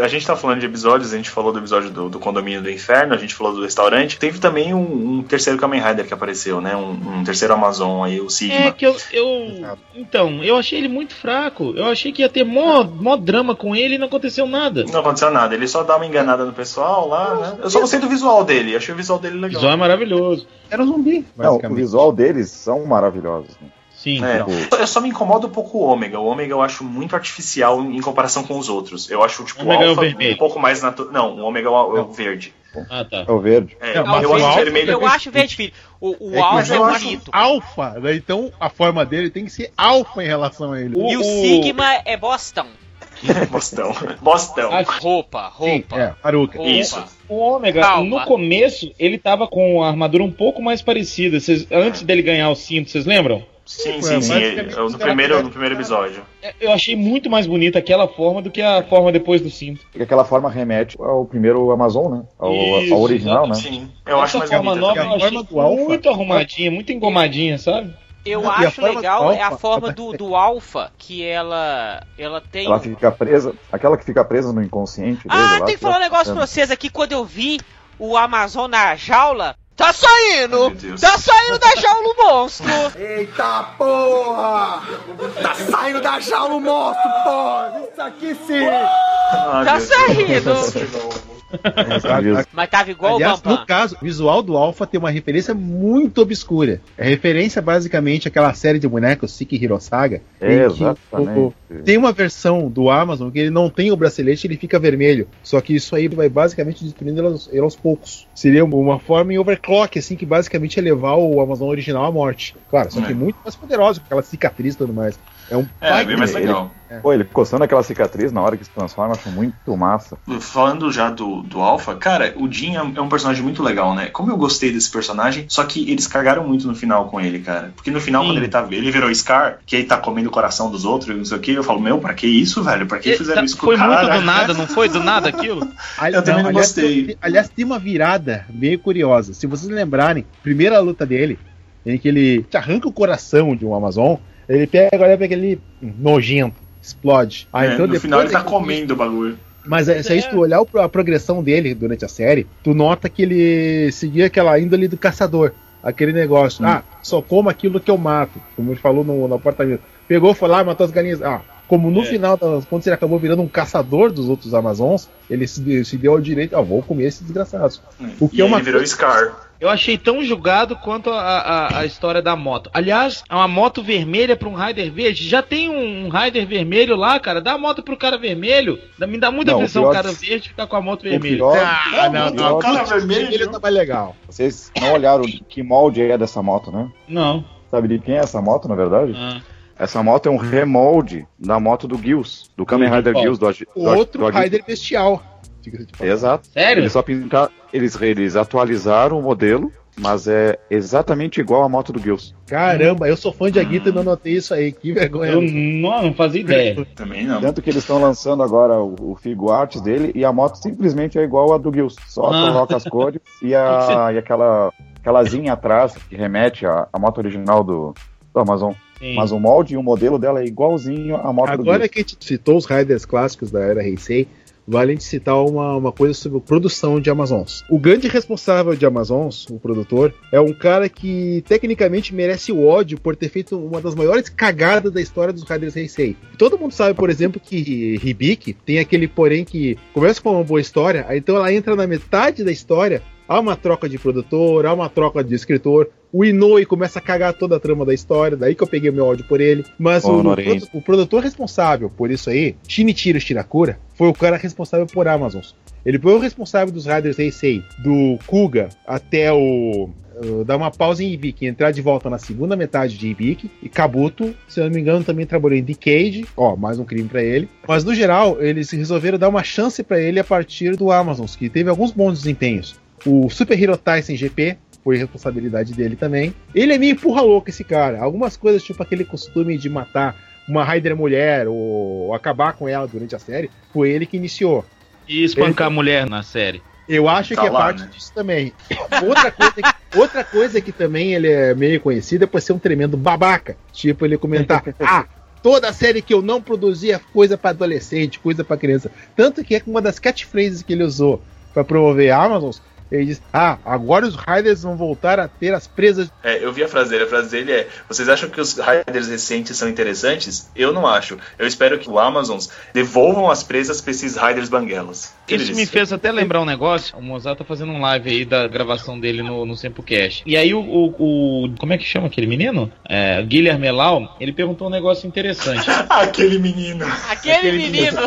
A gente tá falando de episódios, a gente falou do episódio do, do condomínio do inferno, a gente falou do restaurante. Teve também um, um terceiro Kamen Rider que apareceu, né? Um, um terceiro Amazon aí, o Sigma. É que eu, eu. Então, eu achei ele muito fraco. Eu achei que ia ter mó, mó drama com ele e não aconteceu nada. Não aconteceu nada, ele só dá uma enganada no pessoal lá, né? Eu só gostei do visual dele, achei o visual dele O legal. visual é maravilhoso. Era um zumbi, Não, o visual deles são maravilhosos. né? Sim. É, Tipo, eu só me incomoda um pouco o ômega. O ômega eu acho muito artificial em comparação com os outros. Eu acho tipo, o Ômega é o alfa vermelho. um pouco mais natural. Não, o ômega é o, é o verde. Ah, tá. É o verde. É, Não, mas eu o acho vermelho. Eu acho verde filho. O, o É alfa é bonito. Alfa, né? Então a forma dele tem que ser alfa em relação a ele. O- E o Sigma é Boston. Bostão. Bostão. Ah, Roupa, Sim, roupa. é. Roupa. Isso. O Ômega, Calma. no começo, ele tava com a armadura um pouco mais parecida. Vocês- antes dele ganhar o cinto, vocês lembram? Sim, sim, sim. No primeiro, no primeiro episódio. É, Eu achei muito mais bonita aquela forma do que a forma depois do cinto. Porque aquela forma remete ao primeiro Amazon, né? Ao, Isso, ao original, né? Sim. Eu acho Essa mais forma bonita nova eu achei A forma do Alpha- muito arrumadinha, muito engomadinha, sabe? Eu e acho legal é a forma do, do Alpha, que ela ela tem. Ela fica presa, aquela que fica presa no inconsciente dele. Ah, lá, tem que falar um negócio pra vocês aqui. Quando eu vi o Amazon na jaula, tá saindo! Tá saindo da jaula o monstro! Eita porra! Tá saindo da jaula o monstro, porra! Isso aqui sim! Ah, Tá saindo! Mas tava igual Aliás, o Bambam. no caso, o visual do Alpha tem uma referência muito obscura. É referência basicamente àquela série de bonecos Siki Hirosaga. que Exatamente. tem uma versão do Amazon que ele não tem o bracelete, ele fica vermelho. Só que isso aí vai basicamente destruindo ele aos, ele aos poucos. Seria uma forma em overclock, assim, que basicamente é levar o Amazon original à morte. Claro, só que É. muito mais poderoso, com aquela cicatriz e tudo mais. É um É, bem mais legal. Pô, ele coçando aquela cicatriz na hora que se transforma, acho muito massa. Falando já do, do Alpha, cara, o Jin é, é um personagem muito legal, né? Como eu gostei desse personagem, só que eles cagaram muito no final com ele, cara. Porque no final, Sim. quando ele tá. Ele virou Scar, que aí tá comendo o coração dos outros e não sei o que, eu falo, meu, pra que isso, velho? Pra que fizeram isso com Foi o cara? muito do nada, não foi do nada aquilo? Ali- Eu também não aliás, gostei. tem- Aliás, tem uma virada meio curiosa. Se vocês lembrarem, primeira luta dele, em que ele te arranca o coração de um Amazon, ele pega, olha pra aquele nojento, explode. Ah, É, então no final ele tá é comendo o bagulho. Mas é, se aí tu olhar o- a progressão dele durante a série, tu nota que ele seguia aquela índole do caçador. Aquele negócio, ah, só como aquilo que eu mato, como ele falou no, no apartamento. Pegou, foi lá, matou as galinhas. Ah, como no É. final, das contas, ele acabou virando um caçador dos outros Amazons, ele se, se deu ao direito, ah, vou comer esses desgraçados. O que e é aí uma ele virou Scar. Eu achei tão julgado quanto a, a, a história da moto. Aliás, é uma moto vermelha pra um Rider verde. Já tem um Rider vermelho lá, cara. Dá a moto pro cara vermelho. Me dá muita Não, o impressão o cara verde ficar com a moto vermelha. pior, Ah, não, não. o cara vermelho. Ele tá mais legal. vocês não olharam que molde é dessa moto, né? Não. Sabe de quem é essa moto, na verdade? Ah. Essa moto é um remolde da moto do Gills, do Kamen Rider? Gills do, Agi- do, Outro do Raider bestial. Diga-se de passagem. Exato. Sério? Eles só pintaram, eles, eles atualizaram o modelo, mas é exatamente igual à moto do Gills. Caramba, eu sou fã de Aguita e não notei isso aí. Que vergonha. Eu não, não fazia ideia. Também não. Tanto que eles estão lançando agora o, o Figo Arts dele e a moto simplesmente é igual a do Gills. Só Ah. coloca as cores e, a, e aquela, aquela zinha atrás que remete à, à moto original do, do Amazon. Sim. Mas o molde e o modelo dela é igualzinho à moto do Agora que a gente citou os Riders clássicos da era Heisei, vale a gente citar uma, uma coisa sobre produção de Amazons. O grande responsável de Amazons, o produtor, é um cara que tecnicamente merece o ódio por ter feito uma das maiores cagadas da história dos Riders Heisei. Todo mundo sabe, por exemplo, que Hibiki tem aquele porém que começa com uma boa história, aí então ela entra na metade da história, há uma troca de produtor, há uma troca de escritor, o Inoue começa a cagar toda a trama da história, daí que eu peguei o meu ódio por ele. Mas Ô, o, produ- o produtor responsável por isso aí, Shinichiro Shirakura, foi o cara responsável por Amazons. Ele foi o responsável dos Riders Heisei, do Kuga até o. uh, dar uma pausa em Ibiki, entrar de volta na segunda metade de Ibiki. E Kabuto, se eu não me engano, também trabalhou em Decade. Ó, mais um crime pra ele. Mas no geral, eles resolveram dar uma chance pra ele a partir do Amazons, que teve alguns bons desempenhos. O Super Hero Tyson GP foi responsabilidade dele também. Ele é meio empurra louco esse cara. Algumas coisas, tipo aquele costume de matar uma Raider mulher ou acabar com ela durante a série, foi ele que iniciou. E espancar a mulher na série. Eu acho Tá que é lá, parte né? disso também. Outra coisa, que, outra coisa que também ele é meio conhecido é por ser um tremendo babaca. Tipo, ele comentar: Ah, toda série que eu não produzia é coisa pra adolescente, coisa pra criança. Tanto que é uma das catchphrases que ele usou pra promover a Amazon Ele diz: Ah, agora os Riders vão voltar a ter as presas. É, eu vi a frase dele. A frase dele é: Vocês acham que os Riders recentes são interessantes? Eu não acho. Eu espero que o Amazons devolvam as presas pra esses Riders banguelas. Ele Isso disse. me fez até lembrar um negócio. O Mozart tá fazendo um live aí da gravação dele no, no Sempocast. E aí o, o, o- Como é que chama aquele menino? É, Guilherme Melau, ele perguntou um negócio interessante. Aquele menino. Aquele menino.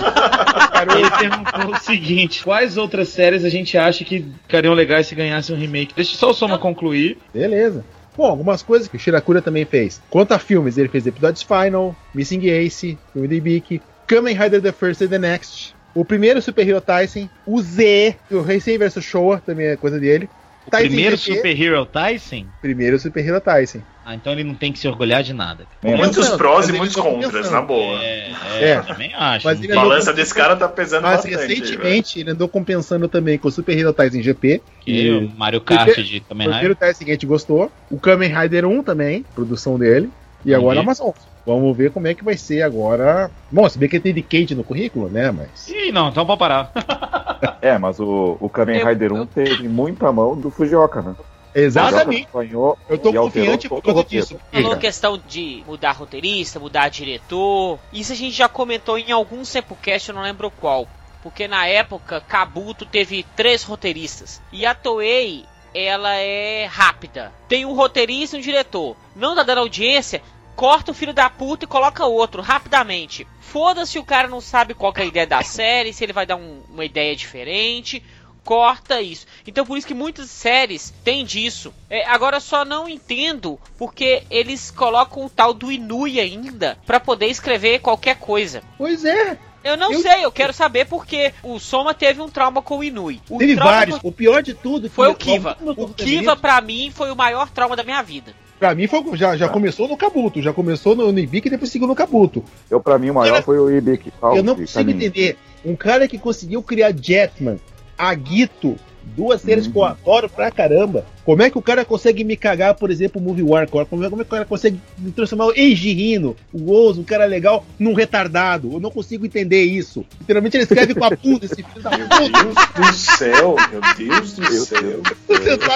Ele perguntou o seguinte: quais outras séries a gente acha que ficariam legais se ganhasse um remake? Deixa só o Soma concluir. Beleza. Bom, algumas coisas que o Shirakura também fez. Quanto a filmes, ele fez Episódios Final, Missing Ace, filme de Ibiki, Kamen Rider The First and the Next, o primeiro Super Hero Tyson, o Z, o Heisei vs Showa, também é coisa dele. O Tyson primeiro GP, Super Hero Tyson? Primeiro Super Hero Tyson. Ah, então ele não tem que se orgulhar de nada. Muitos Não, prós e muitos contras, pensando. na boa. É, É. é, também acho. Mas A balança com- desse cara tá pesando Mas bastante. velho. recentemente ele andou compensando também com o Super Hero Tyson GP. Que o Mario Kart de O Kamen primeiro Rider. Tyson que a gente gostou. O Kamen Rider 1 também, produção dele. E agora a. Amazon. Vamos ver como é que vai ser agora. Bom, se bem que tem de Kate no currículo, né? Mas. Ih, não, então pode parar. É, mas o, o Kamen Eu- Rider 1 teve muita mão do Fujioka, né? Exatamente. Eu tô confiante por causa disso. Falou questão de mudar roteirista, mudar diretor. Isso a gente já comentou em algum Sempocast, eu não lembro qual. Porque na época, Kabuto teve três roteiristas. E a Toei, ela é rápida. Tem um roteirista e um diretor. Não tá dando audiência, corta o filho da puta e coloca outro, rapidamente. Foda-se o cara não sabe qual que é a ideia da série, se ele vai dar um- uma ideia diferente corta isso. Então por isso que muitas séries têm disso. É, agora eu só não entendo porque eles colocam o tal do Inui ainda pra poder escrever qualquer coisa. Pois é. Eu não Eu- sei, eu quero saber porque o Soma teve um trauma com o Inui. O Teve vários. O pior de tudo Foi o Kiva. O Kiva pra mim foi o maior trauma da minha vida. Pra mim foi, já, já começou no Kabuto, já começou no Nibic e depois seguiu no Kabuto. Eu, pra mim, o maior Cara, foi o Ibiki. Eu não consigo entender. Um cara que conseguiu criar Jetman, Agito, duas séries que eu adoro pra caramba. Como é que o cara consegue me cagar, por exemplo, o Movie War? Como é, como é que o cara consegue me transformar o Eiji Rino, o Ozo, um cara legal, num retardado? Eu não consigo entender isso. Literalmente ele escreve com a bunda esse filho da Meu puta. Deus do céu, meu Deus do Meu céu. Deus.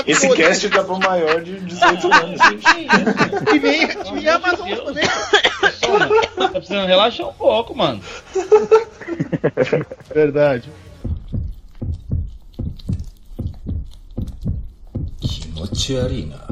Esse como- cast tá pro maior de 18 anos, gente. E vem, e vem a Amazon também. Tá precisando relaxar um pouco, mano. Verdade. Nocciarina.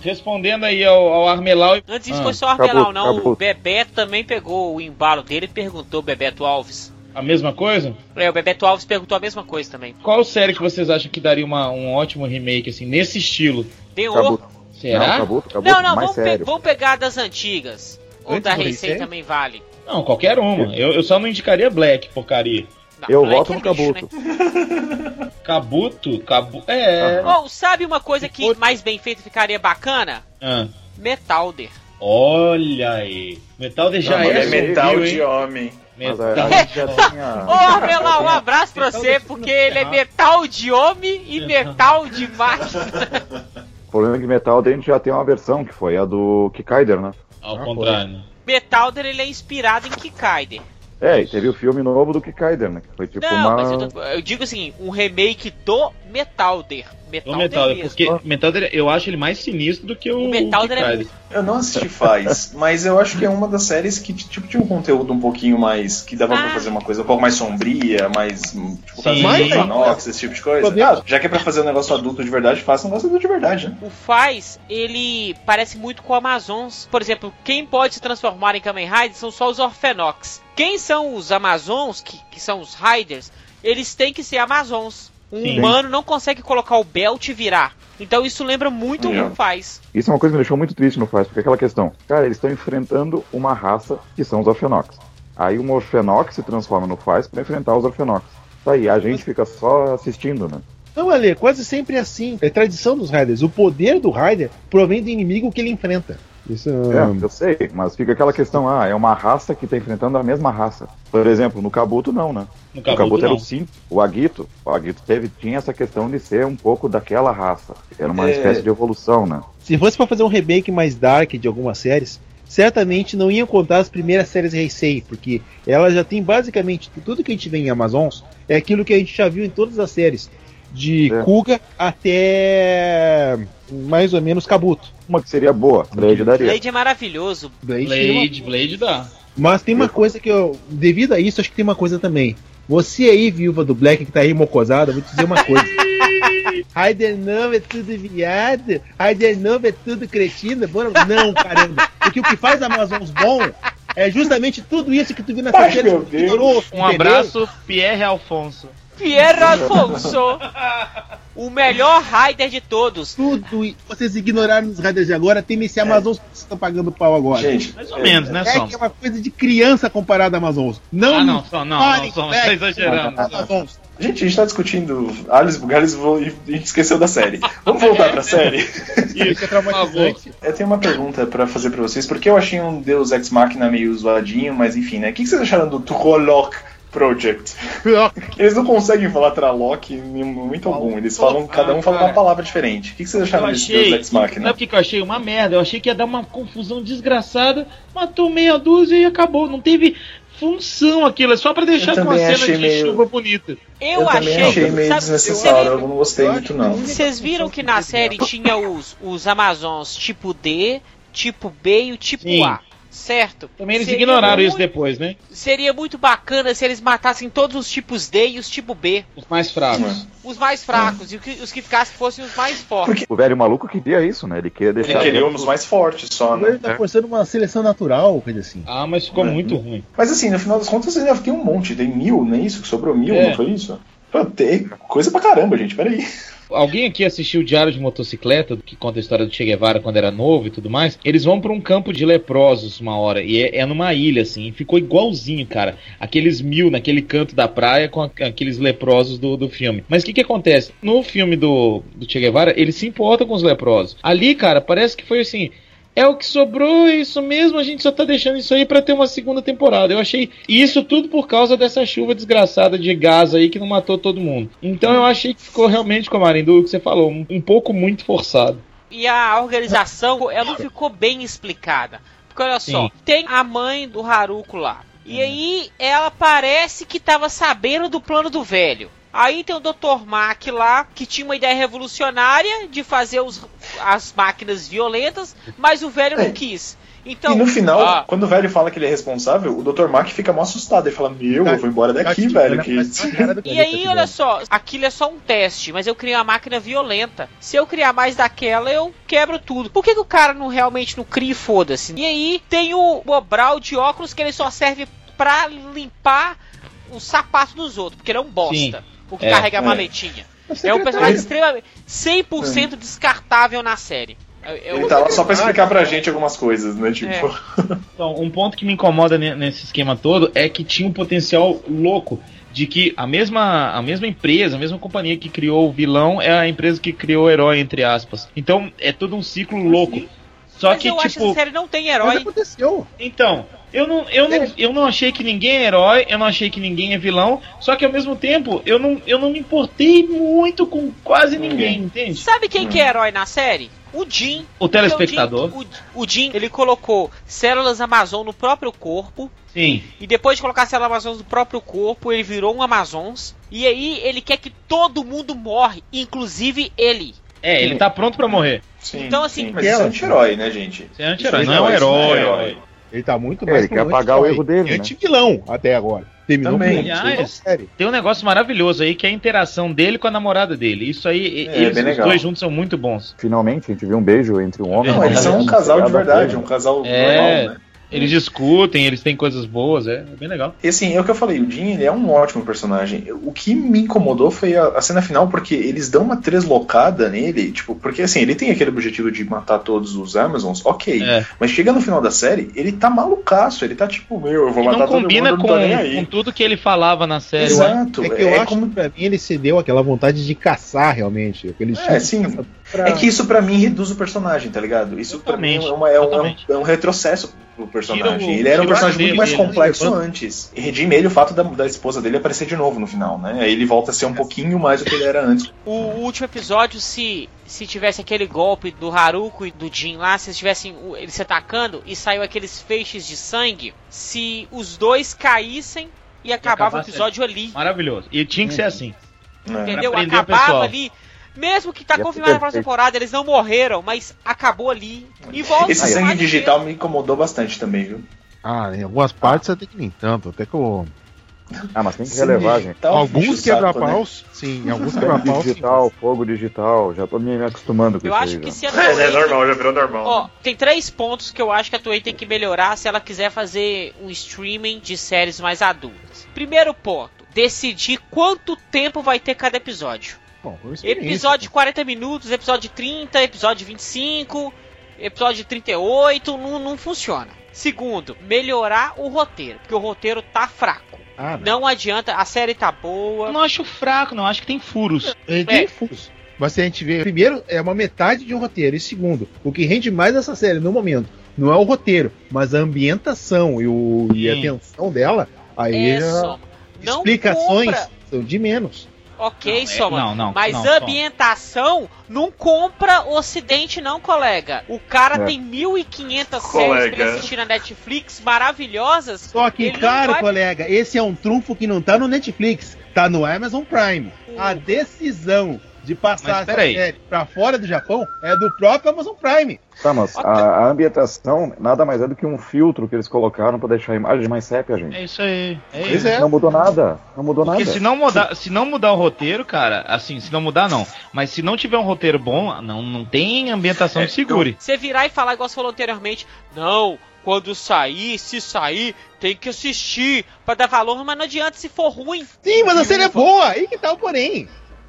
Respondendo aí ao, ao Armelau. Antes disso ah, foi só o Armelau, acabou, não. Acabou. O Bebeto também pegou o embalo dele e perguntou, Bebeto Alves. A mesma coisa? É, o Bebeto Alves perguntou a mesma coisa também. Qual série que vocês acham que daria uma, um ótimo remake, assim, nesse estilo? Deu. Será? Não, acabou, não, não vamos, pe vamos, pegar das antigas. Ou Antes da Recém também vale. Não, qualquer uma. Eu, eu só não indicaria Black, porcaria. Não, Eu Black voto é no lixo, Kabuto. né? Kabuto? Kabu... É. Oh, sabe uma coisa que mais bem feita ficaria bacana? Ah, Metalder. olha aí. Metal de já Não, é, é metal de hein? homem. Metal. tinha. Ô, um abraço pra você, porque ele é metal de homem e metal de máquina. O problema é que Metal a gente já tem uma versão que foi a do Kikaider, né? Ao contrário. né? Metalder, ele é inspirado em Kikaider. É, e teve o filme novo do Kikaider, né? Que foi tipo Não, uma. mas eu, tô- eu digo assim, um remake do Metalder. O Metalder Metal, porque Metal eu acho ele mais sinistro do que o, O Metalder é. Eu não assisti faz, mas eu acho que é uma das séries que tipo, tinha um conteúdo um pouquinho mais. que dava pra Ah. fazer uma coisa um pouco mais sombria, mais. Tipo, Sim. mais Mais- Inox, esse tipo de coisa. Ah, já que é pra fazer um negócio adulto de verdade, faça um negócio adulto de verdade, né? O Faz, ele parece muito com o Amazons. Por exemplo, quem pode se transformar em Kamen Rider são só os Orphenox. Quem são os Amazons, que, que são os Riders, eles têm que ser Amazons. Um Sim. humano não consegue colocar o belt e virar. Então isso lembra muito Não. o Faz. Isso é uma coisa que me deixou muito triste no Faz, porque é aquela questão. Cara, eles estão enfrentando uma raça que são os Orphenox. Aí um Orphenox se transforma no Faz pra enfrentar os Orphenox. Tá aí, a gente fica só assistindo, né? Não, Ale, quase sempre é assim. É tradição dos Riders. O poder do Rider provém do inimigo que ele enfrenta. Isso É, eu sei, mas fica aquela questão, ah, é uma raça que tá enfrentando a mesma raça. Por exemplo, no Kabuto não, né? No o Kabuto, Kabuto era o Sim, o Agito. O Agito teve, tinha essa questão de ser um pouco daquela raça. Era uma É. espécie de evolução, né? Se fosse pra fazer um remake mais dark de algumas séries, certamente não iam contar as primeiras séries Heisei, porque ela já tem basicamente tudo que a gente vê em Amazons é aquilo que a gente já viu em todas as séries. De É. Kuga até mais ou menos Kabuto. Uma que seria boa, Blade daria. Blade é maravilhoso. Blade seria uma- Blade, Blade dá. Mas tem uma coisa que eu. Devido a isso, acho que tem uma coisa também. Você aí, viúva do Black, que tá aí mocosada, vou te dizer uma coisa. Raider não é tudo viado. Raider não é tudo cretino. Bora... Não, caramba. Porque o que faz Amazons bom é justamente tudo isso que tu viu na Ai, série. Um abraço, Pierre Alfonso. Pierre Alfonso, o melhor Raider de todos. Tudo. Vocês ignoraram os Raiders de agora, tem esse Amazons que vocês estão pagando pau agora. Gente, Mais ou menos, né, é que é uma coisa de criança comparada a Amazons. Não, Ah, não, Som, não, não, Som, Black, tá exagerando. Amazons. Gente, a gente tá discutindo Alice Bugalis e a gente esqueceu da série. Vamos voltar pra série? Isso é traumatizante. Eu tenho uma pergunta pra fazer pra vocês, porque eu achei um Deus Ex Machina meio zoadinho, mas enfim, né? O que que vocês acharam do Trolloc Project? Eles não conseguem falar Traloc em momento algum, eles falam, cada um fala uma palavra diferente. O que que vocês Eu acharam desse achei. Deus Ex Machina? Sabe o que que eu achei? Uma merda. Eu achei que ia dar uma confusão desgraçada. Matou meia dúzia e acabou. Não teve função aquilo. É só pra deixar Eu com a também cena de meio- chuva bonita. Eu, Eu também achei, achei meio sabe, desnecessário, eu não gostei muito não. Vocês viram que na série tinha os, os Amazons tipo D, tipo B e o tipo Sim. A, certo? Também eles Seria ignoraram isso muito- depois, né? Seria muito bacana se eles matassem todos os tipos D e os tipo B, Os mais fracos. os mais fracos, e os que ficassem fossem os mais fortes. O velho maluco queria isso, né? Ele queria Ele deixar. queria um dos mais fortes só, Ele né? tá forçando uma seleção natural, coisa assim. Ah, mas ficou É. muito ruim. Mas assim, no final das contas ainda tem um monte, tem mil, não é isso? Que sobrou mil, É. não foi isso? Tem coisa pra caramba, gente, peraí. Alguém aqui assistiu o Diário de Motocicleta, que conta a história do Che Guevara quando era novo e tudo mais? Eles vão pra um campo de leprosos uma hora, e é, é numa ilha, assim, ficou igualzinho, cara. Aqueles mil naquele canto da praia com a- aqueles leprosos do, do filme. Mas o que que acontece? No filme do, do Che Guevara, eles se importam com os leprosos. Ali, cara, parece que foi assim. É o que sobrou, é isso mesmo, a gente só tá deixando isso aí pra ter uma segunda temporada. Eu achei isso tudo por causa dessa chuva desgraçada de gás aí que não matou todo mundo. Então eu achei que ficou realmente, como o que você falou, um, pouco muito forçado. E a organização, ela não ficou bem explicada. Porque olha só, Sim. tem a mãe do Haruko lá. E aí ela parece que tava sabendo do plano do velho. Aí tem o Dr. Mack lá, que tinha uma ideia revolucionária de fazer os- as máquinas violentas, mas o velho É. não quis. Então, e no final, ah, quando o velho fala que ele é responsável, o Dr. Mack fica mó assustado. Ele fala: Meu, eu vou embora daqui, Tá velho. Que... que E aí, olha só, aquilo é só um teste, mas eu criei uma máquina violenta. Se eu criar mais daquela, eu quebro tudo. Por que, que o cara não realmente não cria e foda-se? E aí tem o Bobral de óculos que ele só serve pra limpar o sapato dos outros, porque ele é um bosta. Sim. O que É, carrega a é. maletinha. O É um personagem extremamente 100% descartável na série. É- é Ele tá lá só pra explicar pra gente algumas coisas, né? Tipo, É. Então, um ponto que me incomoda ne- nesse esquema todo é que tinha um potencial louco de que a mesma, a mesma empresa, a mesma companhia que criou o vilão é a empresa que criou o herói, entre aspas. Então, é todo um ciclo louco. Só Mas que, eu acho que tipo. essa série não tem Mas herói. aconteceu. Então, eu não, eu, não, eu não achei que ninguém é herói, eu não achei que ninguém é vilão, só que ao mesmo tempo eu não, eu não me importei muito com quase ninguém, entende? Sabe quem que é herói na série? O Jim. O telespectador. O Jim, o, o Jim, ele colocou células Amazon no próprio corpo. Sim. E depois de colocar células Amazon no próprio corpo, ele virou um Amazons. E aí ele quer que todo mundo morre, inclusive ele. É, ele tá pronto pra morrer. sim, Então, assim, sim, mas é anti-herói, né, gente? Você é anti-herói, não é um isso herói. não herói. Ele tá muito É, mais ele quer apagar o erro dele, E né? anti-vilão até agora. Terminou Também. com Aliás, série. Tem um negócio maravilhoso aí que é a interação dele com a namorada dele. Isso aí, É, eles, bem os legal. dois juntos são muito bons. Finalmente, a gente viu um beijo entre um homem e Não, uma eles são mulher. um casal de verdade, um casal É. normal, né? Eles discutem, eles têm coisas boas, é, é bem legal. E assim, é o que eu falei, o Jim ele é um ótimo personagem. O que me incomodou foi a, a cena final, porque eles dão uma treslocada nele, tipo, porque assim, ele tem aquele objetivo de matar todos os Amazons, ok. É. Mas chega no final da série, ele tá malucaço, ele tá tipo, meu, eu vou E matar não todo combina mundo, com, não nem aí. com tudo que ele falava na série. né? Exato, É que eu é acho como que pra mim ele cedeu aquela vontade de caçar realmente. Aquele É, sim. É que isso pra mim reduz o personagem, tá ligado? Isso pra mim é, uma- é um, é um- é retrocesso pro personagem. O- ele era um personagem muito dele, mais ele- complexo levanta- antes. E redime ele o fato da, da esposa dele aparecer de novo no final, né? Aí ele volta a ser um pouquinho mais do que ele era antes. O último episódio, se se tivesse aquele golpe do Haruko e do Jin lá, se eles tivessem o- eles se atacando e saiu aqueles feixes de sangue, se os dois caíssem e acabava o episódio ali, Maravilhoso. E tinha que ser assim. né? entendeu? Pra Acabava pessoal. ali. Mesmo que tá Ia confirmado na próxima temporada, eles não morreram, mas acabou ali. E volta Esse sangue digital me incomodou bastante também, viu? Ah, em algumas partes até que nem tanto. Até que o... Ah, mas tem que Sangue relevar, gente. alguns saco, né? quebra-paus, sim, alguns quebra-paus. sim. digital, fogo digital, já tô me acostumando com Eu isso acho aí. que já. se a É? Toei- Normal, já virou normal. Ó, né? tem três pontos que eu acho que a Toei tem que melhorar se ela quiser fazer um streaming de séries mais adultas. Primeiro ponto, decidir quanto tempo vai ter cada episódio. Episódio de 40 minutos, episódio de 30, episódio de 25, episódio de 38, não, não funciona. Segundo, melhorar o roteiro, porque o roteiro tá fraco. Ah, não. Não adianta, a série tá Eu boa. não acho fraco, não. Acho que tem furos. Ele tem É. furos. Mas se a gente vê, primeiro, é uma metade de um roteiro. E segundo, o que rende mais essa série no momento não é o roteiro, mas a ambientação e, o, e a tensão dela. Aí É só. Não explicações compra. são de menos. Ok, Não, é- Soma. não, não, mas não, a ambientação não compra Ocidente, não, colega. O cara É. tem 1.500 séries pra ele assistir na Netflix maravilhosas. Só que, claro, vai- colega, esse é um trunfo que não tá no Netflix, tá no Amazon Prime. A decisão de passar essa série pra fora do Japão é do próprio Amazon Prime. Tá, mas a, a ambientação nada mais é do que um filtro que eles colocaram pra deixar a imagem mais sépia, gente. É isso aí. É Pois isso. é. Não mudou nada. Não mudou Porque nada. se não, mudar, se não mudar o roteiro, cara, assim, se não mudar, não. Mas se não tiver um roteiro bom, não, não tem ambientação É, que segure. Você virar e falar, igual você falou anteriormente, não, quando sair, se sair, tem que assistir pra dar valor, mas não adianta se for ruim. Sim, mas a série é boa, aí que tá o porém.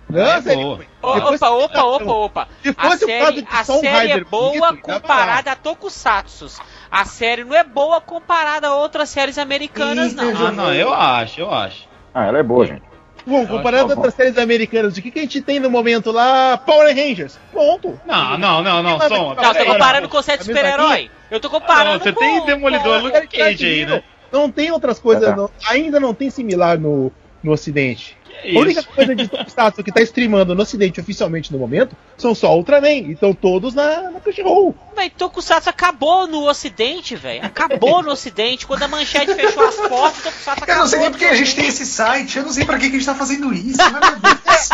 Não, É a série boa. Opa, opa, opa, opa. Se A série, de a série é boa comparada a Tokusatsu. A série não é boa comparada a outras séries americanas, não. Ah, não, eu acho, eu acho. Ah, ela é boa, gente. Bom, comparando Tá com outras séries americanas, o que, que a gente tem no momento lá? Power Rangers. Ponto. Não, não, não, não, som. Não, eu tô comparando com o super-herói. Eu tô comparando Não, você com... tem Demolidor com- Luke Cage aí, né? Não tem outras coisas, É. não- ainda não tem similar no, no Ocidente. Que A única isso? coisa de Tokusatsu que tá streamando no Ocidente oficialmente no momento são só Ultraman. E estão todos na, na Crunchyroll. Véi, Tokusatsu acabou no ocidente, velho. Acabou no ocidente. Quando a manchete fechou as portas, Tokusatsu acabou. Eu não sei nem porque a gente tem esse site, eu não sei pra que, que a gente tá fazendo isso, mas meu Deus.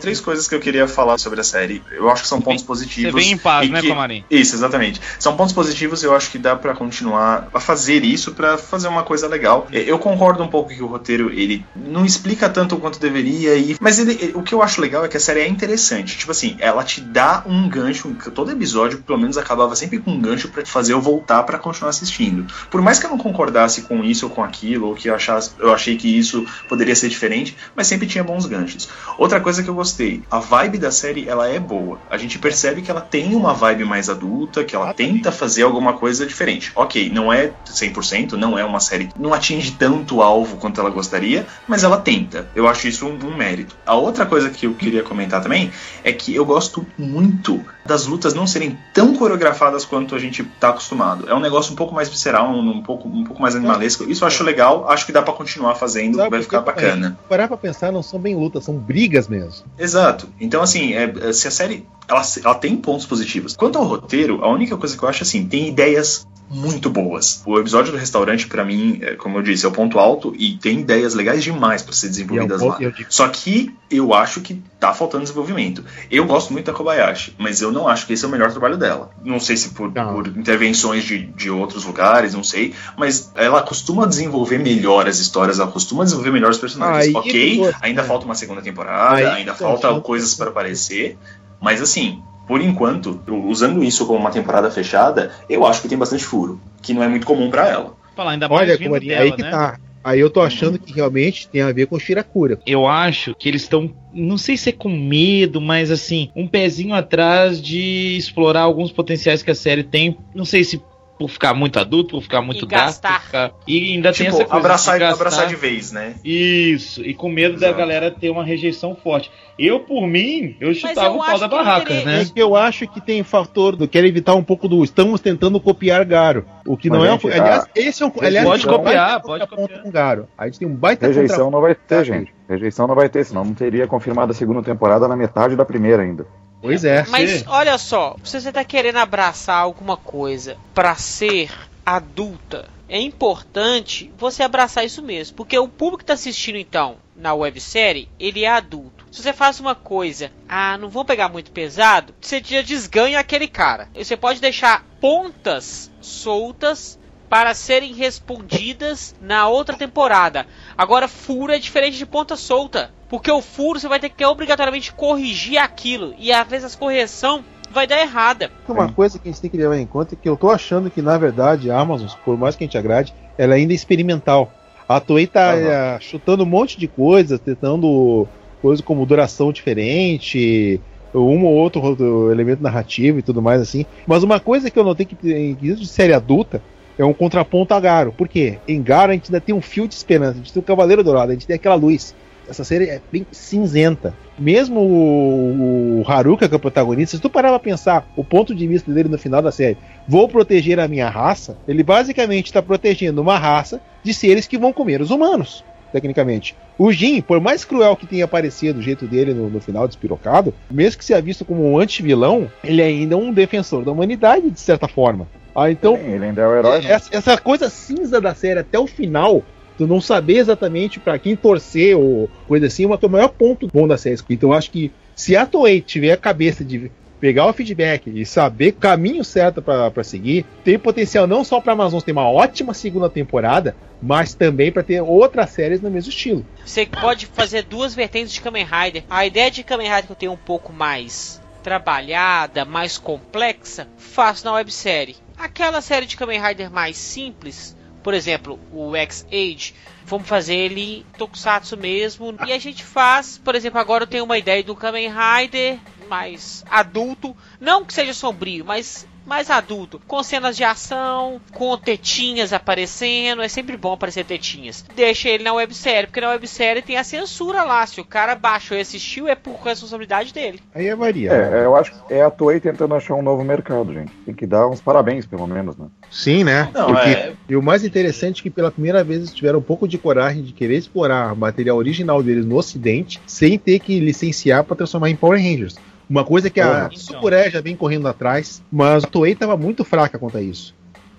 Três coisas que eu queria falar sobre a série. Eu acho que são pontos positivos. Você vem em paz, né, que- Comarim? Isso, exatamente. São pontos positivos e eu acho que dá pra continuar a fazer isso pra fazer uma coisa legal. Eu concordo um pouco que o roteiro ele não explica tanto quanto deveria e mas ele, o que eu acho legal é que a série é interessante. Tipo assim, ela te dá um gancho, todo episódio pelo menos acabava sempre com um gancho pra fazer eu voltar pra continuar assistindo. Por mais que eu não concordasse com isso ou com aquilo, ou que eu achasse, eu achei que isso poderia ser diferente, mas sempre tinha bons ganchos. Outra coisa que eu gostei, a vibe da série ela é boa. A gente percebe que ela tem uma vibe mais adulta, que ela tenta fazer alguma coisa diferente. Ok, não é 100%, não é uma série, não atinge tanto o alvo quanto ela gostaria, mas ela tenta. Eu acho isso um, um mérito. A outra coisa que eu queria comentar também é que eu gosto muito das lutas não serem tão coreografadas quanto a gente tá acostumado. É um negócio um pouco mais visceral, um, um pouco, um pouco mais animalesco. Isso eu acho legal, acho que dá pra continuar fazendo, Sabe vai ficar bacana. Parar pra pensar, não são bem lutas, são brigas mesmo. Exato. Então, assim, é, é, se a série ela, ela tem pontos positivos. Quanto ao roteiro, a única coisa que eu acho assim, tem ideias muito boas. O episódio do restaurante, pra mim, é, como eu disse, é o ponto alto e tem ideias legais demais pra ser desenvolvidas é um lá. Só que eu acho que tá faltando desenvolvimento. Eu gosto muito da Kobayashi, mas eu não acho que esse é o melhor trabalho dela. Não sei se por, por intervenções de, de outros lugares, não sei, mas ela costuma desenvolver melhor as histórias, ela costuma desenvolver melhor os personagens. Aí ok, ainda é. falta uma segunda temporada, Aí ainda eu falta coisas para aparecer, mas assim, por enquanto, usando isso como uma temporada fechada, eu acho que tem bastante furo, que não é muito comum pra ela. Falar, ainda mais Olha, vindo Comarinha, dela, aí que né? tá. Aí eu tô achando que realmente tem a ver com Shirakura. Eu acho que eles estão, não sei se é com medo, mas assim, um pezinho atrás de explorar alguns potenciais que a série tem. Não sei se por ficar muito adulto, por ficar muito E gastar. gasto, ficar- e ainda tem Tipo, essa coisa abraçar, de gastar. abraçar de vez, né? Isso, e com medo da Exato. galera ter uma rejeição forte. Eu, por mim, eu chutava eu o pau da barraca, teria- né? É que eu acho que tem fator do quero evitar um pouco do estamos tentando copiar Garo. O que Mas, não é gente, um. Aliás, esse é um. Aliás, Pode é um copiar, pode copiar. com Garo. A gente tem um baita Rejeição não vai ter, contra- gente. Rejeição não vai ter, senão não teria confirmado a segunda temporada na metade da primeira ainda. Pois é. Mas olha só, se você tá querendo abraçar alguma coisa pra ser adulta, é importante você abraçar isso mesmo, porque o público que tá assistindo então na websérie, ele é adulto. Se você faz uma coisa, ah, não vou pegar muito pesado, você já desganha aquele cara. E Você pode deixar pontas soltas para serem respondidas na outra temporada. Agora, furo é diferente de ponta solta. Porque o furo você vai ter que obrigatoriamente corrigir aquilo. E às vezes a correção vai dar errada. Uma coisa que a gente tem que levar em conta é que eu tô achando que, na verdade, a Amazon, por mais que a gente agrade, ela ainda é experimental. A Toei tá Aham. eh, chutando um monte de coisas, tentando coisas como duração diferente, um ou outro ro- elemento narrativo e tudo mais assim. Mas uma coisa que eu notei que em quesito de série adulta é um contraponto a Garo. Por quê? Em Garo a gente ainda tem um fio de esperança, a gente tem o Cavaleiro Dourado, a gente tem aquela luz. Essa série é bem cinzenta. Mesmo o, o Haruka, que é o protagonista, se tu parar pra pensar o ponto de vista dele no final da série, vou proteger a minha raça, ele basicamente está protegendo uma raça de seres que vão comer os humanos, tecnicamente. O Jin, por mais cruel que tenha parecido o jeito dele no, no final despirocado, mesmo que seja visto como um anti-vilão, ele ainda é um defensor da humanidade, de certa forma. Ah, então, Sim, ele ainda é o herói, né? essa, essa coisa cinza da série até o final, tu não saber exatamente pra quem torcer ou coisa assim, é o maior ponto bom da série. Então eu acho que se a Toei tiver a cabeça de pegar o feedback e saber o caminho certo pra seguir, tem potencial não só pra Amazon ter uma ótima segunda temporada, mas também pra ter outras séries no mesmo estilo. Você pode fazer duas vertentes de Kamen Rider. A ideia de Kamen Rider que eu tenho um pouco mais trabalhada, mais complexa, faço na websérie. Aquela série de Kamen Rider mais simples, por exemplo, o X-Age, vamos fazer ele tokusatsu mesmo. E a gente faz, por exemplo, agora eu tenho uma ideia do Kamen Rider mais adulto, não que seja sombrio, mas mais adulto, com cenas de ação, com tetinhas aparecendo, é sempre bom aparecer tetinhas. Deixa ele na websérie, porque na websérie tem a censura lá, se o cara baixou e assistiu é por responsabilidade dele. Aí é varia. É, eu acho que é a Toei tentando achar um novo mercado, gente. Tem que dar uns parabéns, pelo menos, né? Sim, né? Não, Porque- é- E o mais interessante é que pela primeira vez eles tiveram um pouco de coragem de querer explorar o material original deles no ocidente, sem ter que licenciar para transformar em Power Rangers. Uma coisa que a. Sucuré já vem correndo atrás, mas a Toei estava muito fraca quanto a isso.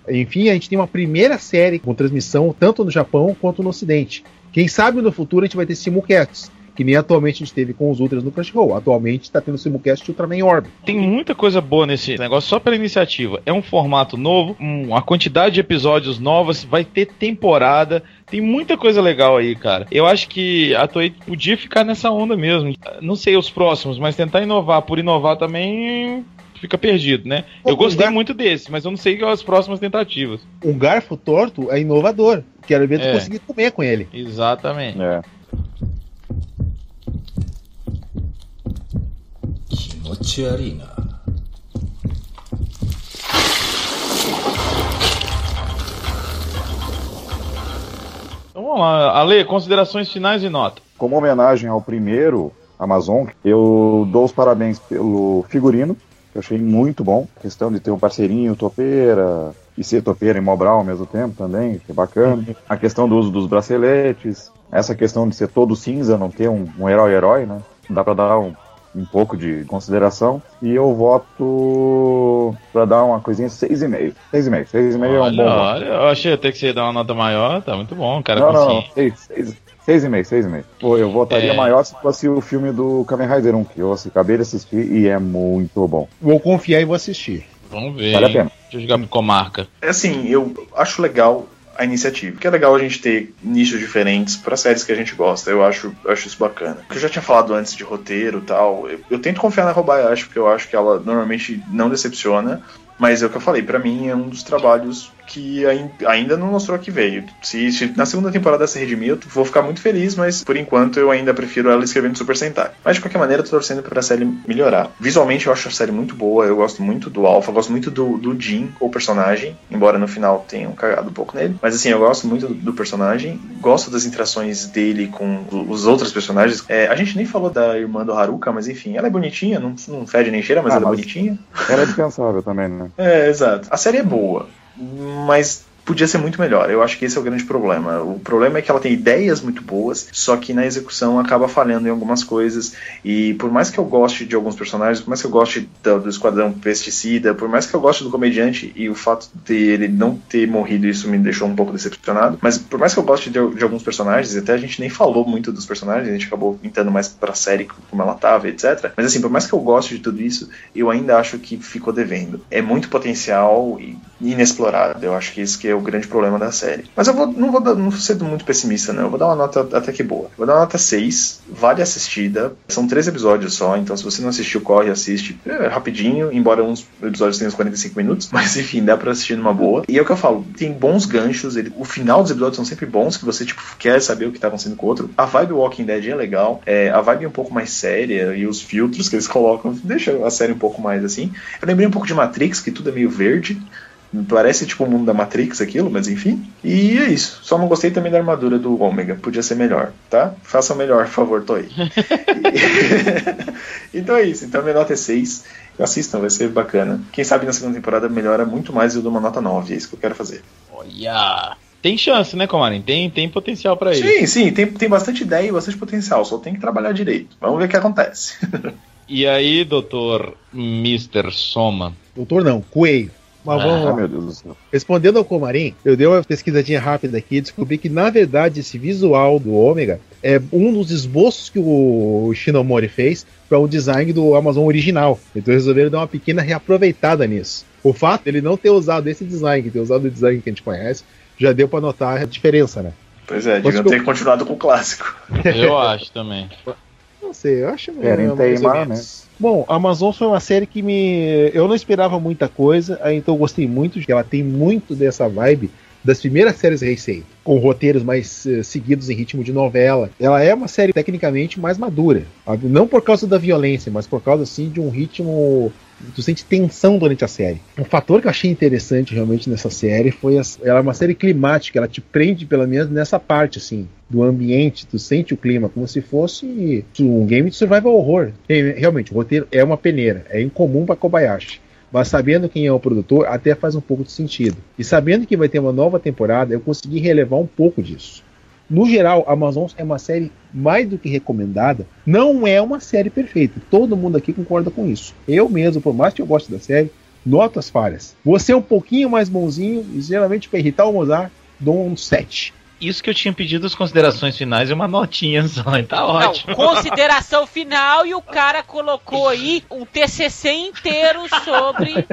Enfim, a gente tem uma primeira série com transmissão tanto no Japão quanto no ocidente. Quem sabe no futuro a gente vai ter simulcasts, que nem atualmente a gente teve com os Ultras no Crunchyroll. Atualmente está tendo simulcast de Ultraman Orb. Tem muita coisa boa nesse negócio só pela iniciativa. É um formato novo, um- uma quantidade de episódios novos, vai ter temporada. Tem muita coisa legal aí, cara. Eu acho que a Toei podia ficar nessa onda mesmo. Não sei os próximos, mas tentar inovar por inovar também fica perdido, né? Eu Pô, gostei o Gar- muito desse, mas eu não sei as próximas tentativas. Um garfo torto é inovador. Quero ver tu É. conseguir comer com ele. Exatamente. É. 気持ち悪いな Então vamos lá, Ale, considerações finais e nota. Como homenagem ao primeiro Amazon, eu dou os parabéns pelo figurino, que eu achei muito bom. A questão de ter um parceirinho topeira e ser topeira e Mobral ao mesmo tempo também, que é bacana. A questão do uso dos braceletes, essa questão de ser todo cinza, não ter um, um herói-herói, né? Dá pra dar um, um pouco de consideração. E eu voto pra dar uma coisinha 6,5. 6,5. 6,5 é um Olha, bom voto. olha, eu achei até que você ia dar uma nota maior, tá muito bom, cara. Não, não, não. consciente. Seis, seis, seis e meio, seis e meio. Pô, eu votaria É. maior se fosse o filme do Kamen Rider 1, que eu assim, acabei de assistir e é muito bom. Vou confiar e vou assistir. Vamos ver. Vale a pena. Deixa eu jogar pro comarca. É assim, eu acho legal a iniciativa. Porque é legal a gente ter nichos diferentes para séries que a gente gosta. Eu acho, acho isso bacana. Que eu já tinha falado antes de roteiro e tal, eu, eu tento confiar na Robayashi, porque eu acho que ela normalmente não decepciona. Mas é o que eu falei, pra mim é um dos trabalhos que ain- ainda não mostrou que veio. Se, se na segunda temporada se redimir, eu vou ficar muito feliz, mas por enquanto eu ainda prefiro ela escrevendo Super Sentai. Mas de qualquer maneira, eu tô torcendo pra série melhorar. Visualmente, eu acho a série muito boa, eu gosto muito do Alpha, gosto muito do, do Jin, o personagem, embora no final tenham cagado um pouco nele. Mas assim, eu gosto muito do, do personagem, gosto das interações dele com os outros personagens. É, a gente nem falou da irmã do Haruka, mas enfim, ela é bonitinha, não, não fede nem cheira, mas Ah, ela é mas- bonitinha. Era dispensável também, né? É, exato. A série é boa, mas podia ser muito melhor. Eu acho que esse é o grande problema. O problema é que ela tem ideias muito boas, só que na execução acaba falhando em algumas coisas. E por mais que eu goste de alguns personagens, por mais que eu goste do, do Esquadrão Pesticida, por mais que eu goste do comediante e o fato de ele não ter morrido, isso me deixou um pouco decepcionado. Mas por mais que eu goste de, de alguns personagens, até a gente nem falou muito dos personagens, a gente acabou entrando mais pra série como ela tava, etc. Mas assim, por mais que eu goste de tudo isso, eu ainda acho que ficou devendo. É muito potencial e inexplorado. Eu acho que esse que é o grande problema da série. Mas eu vou, não vou dar- não vou ser muito pessimista, não. Eu vou dar uma nota até que boa. Vou dar uma nota 6, vale assistida. São três episódios só, então se você não assistiu, corre assiste é, rapidinho, embora uns episódios tenham uns 45 minutos, mas enfim, dá pra assistir numa boa. E é o que eu falo, tem bons ganchos, ele, o final dos episódios são sempre bons, que você tipo quer saber o que tá acontecendo com o outro. A vibe Walking Dead é legal, é, a vibe é um pouco mais séria e os filtros que eles colocam deixa a série um pouco mais assim. Eu lembrei um pouco de Matrix, que tudo é meio verde. Parece tipo o mundo da Matrix aquilo, mas enfim. E é isso. Só não gostei também da armadura do Ômega. Podia ser melhor, tá? Faça melhor, por favor, Toei. Então é isso. Então minha nota é 6. Assistam, vai ser bacana. Quem sabe na segunda temporada melhora muito mais e eu dou uma nota 9. É isso que eu quero fazer. Olha! Tem chance, né, Comarin? Tem, tem potencial pra isso. Sim, sim, tem, tem bastante ideia e bastante potencial. Só tem que trabalhar direito. Vamos ver o que acontece. E aí, doutor Mr. Soma? Doutor não, coelho. Mas Ah, vamos lá. meu Deus do céu. Respondendo ao Comarim, eu dei uma pesquisadinha rápida aqui e descobri que, na verdade, esse visual do Ômega é um dos esboços que o Shinomori fez para o design do Amazon original. Então resolveram dar uma pequena reaproveitada nisso. O fato dele não ter usado esse design, ter usado o design que a gente conhece, já deu para notar a diferença, né? Pois é, deviam que eu- ter continuado com o clássico. Eu acho também. Não sei, eu acho Querem mais ou teimar, menos. Bom, Amazon foi uma série que me. Eu não esperava muita coisa, então eu gostei muito, de ela tem muito dessa vibe das primeiras séries Heisei, com roteiros mais eh, seguidos em ritmo de novela. Ela é uma série tecnicamente mais madura. Não por causa da violência, mas por causa assim de um ritmo. Tu sente tensão durante a série. Um fator que eu achei interessante realmente nessa série foi as- ela é uma série climática, ela te prende pelo menos nessa parte assim do ambiente, tu sente o clima como se fosse um game de survival horror. E, realmente, o roteiro é uma peneira, é incomum para Kobayashi. Mas sabendo quem é o produtor, até faz um pouco de sentido. E sabendo que vai ter uma nova temporada, eu consegui relevar um pouco disso. No geral, Amazon é uma série mais do que recomendada. Não é uma série perfeita. Todo mundo aqui concorda com isso. Eu mesmo, por mais que eu goste da série, noto as falhas. Você é um pouquinho mais bonzinho, e geralmente para irritar o Mozart, dou um 7. Isso que eu tinha pedido as considerações finais e uma notinha só, hein? tá ótimo. Não, consideração final e o cara colocou aí um TCC inteiro sobre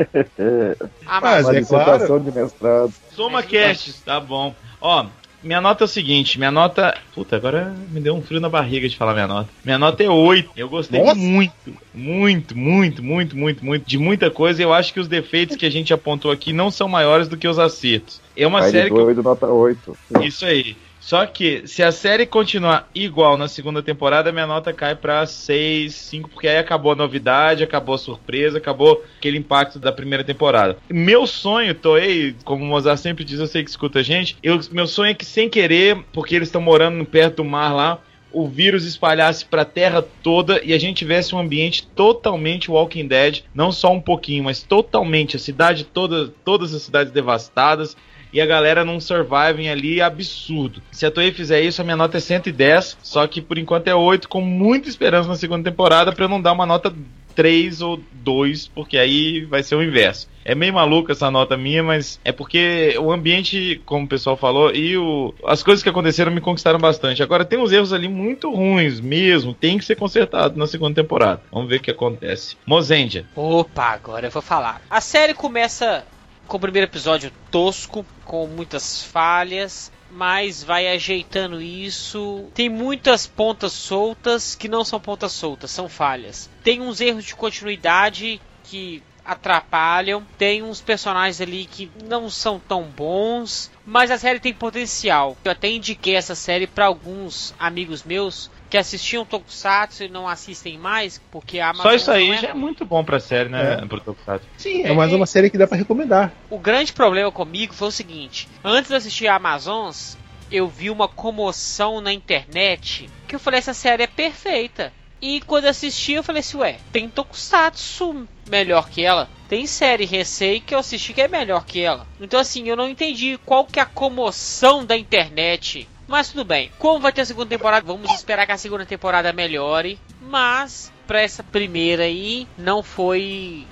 a Mas é dissertação de mestrado. Soma cast, tá bom. Ó, minha nota é o seguinte, minha nota. Puta, agora me deu um frio na barriga de falar minha nota. Minha nota é 8. Eu gostei Nossa! muito, muito, muito, muito, muito, muito de muita coisa. Eu acho que os defeitos que a gente apontou aqui não são maiores do que os acertos. É uma Aí série que eu 8, nota 8. Isso aí. Só que se a série continuar igual na segunda temporada, minha nota cai pra 6, 5, porque aí acabou a novidade, acabou a surpresa, acabou aquele impacto da primeira temporada. Meu sonho, Toei, como o Mozart sempre diz, eu sei que escuta a gente, eu, meu sonho é que sem querer, porque eles estão morando perto do mar lá, o vírus espalhasse pra terra toda e a gente tivesse um ambiente totalmente Walking Dead, não só um pouquinho, mas totalmente, a cidade toda, todas as cidades devastadas, e a galera num surviving ali absurdo. Se a Toei fizer isso, a minha nota é 110, só que por enquanto é 8, com muita esperança na segunda temporada pra eu não dar uma nota 3 ou 2, porque aí vai ser o inverso. É meio maluca essa nota minha, mas é porque o ambiente, como o pessoal falou, e o, as coisas que aconteceram me conquistaram bastante. Agora tem uns erros ali muito ruins mesmo, tem que ser consertado na segunda temporada. Vamos ver o que acontece. Mozendia. Opa, agora eu vou falar. A série começa com o primeiro episódio tosco, com muitas falhas, mas vai ajeitando isso. Tem muitas pontas soltas que não são pontas soltas, são falhas. Tem uns erros de continuidade que atrapalham. Tem uns personagens ali que não são tão bons, mas a série tem potencial. Eu até indiquei essa série para alguns amigos meus que assistiam Tokusatsu e não assistem mais, porque a Amazon Só isso aí é- já é muito bom pra série, né? É. Pro Tokusatsu. Sim, é mais uma série que dá pra recomendar. O grande problema comigo foi o seguinte: antes de assistir a Amazons, eu vi uma comoção na internet que eu falei: essa série é perfeita. E quando eu assisti, eu falei assim: ué, tem Tokusatsu melhor que ela? Tem série Recei que eu assisti que é melhor que ela. Então, assim, eu não entendi qual que é a comoção da internet. Mas tudo bem. Como vai ter a segunda temporada, vamos esperar que a segunda temporada melhore. Mas, pra essa primeira aí, não foi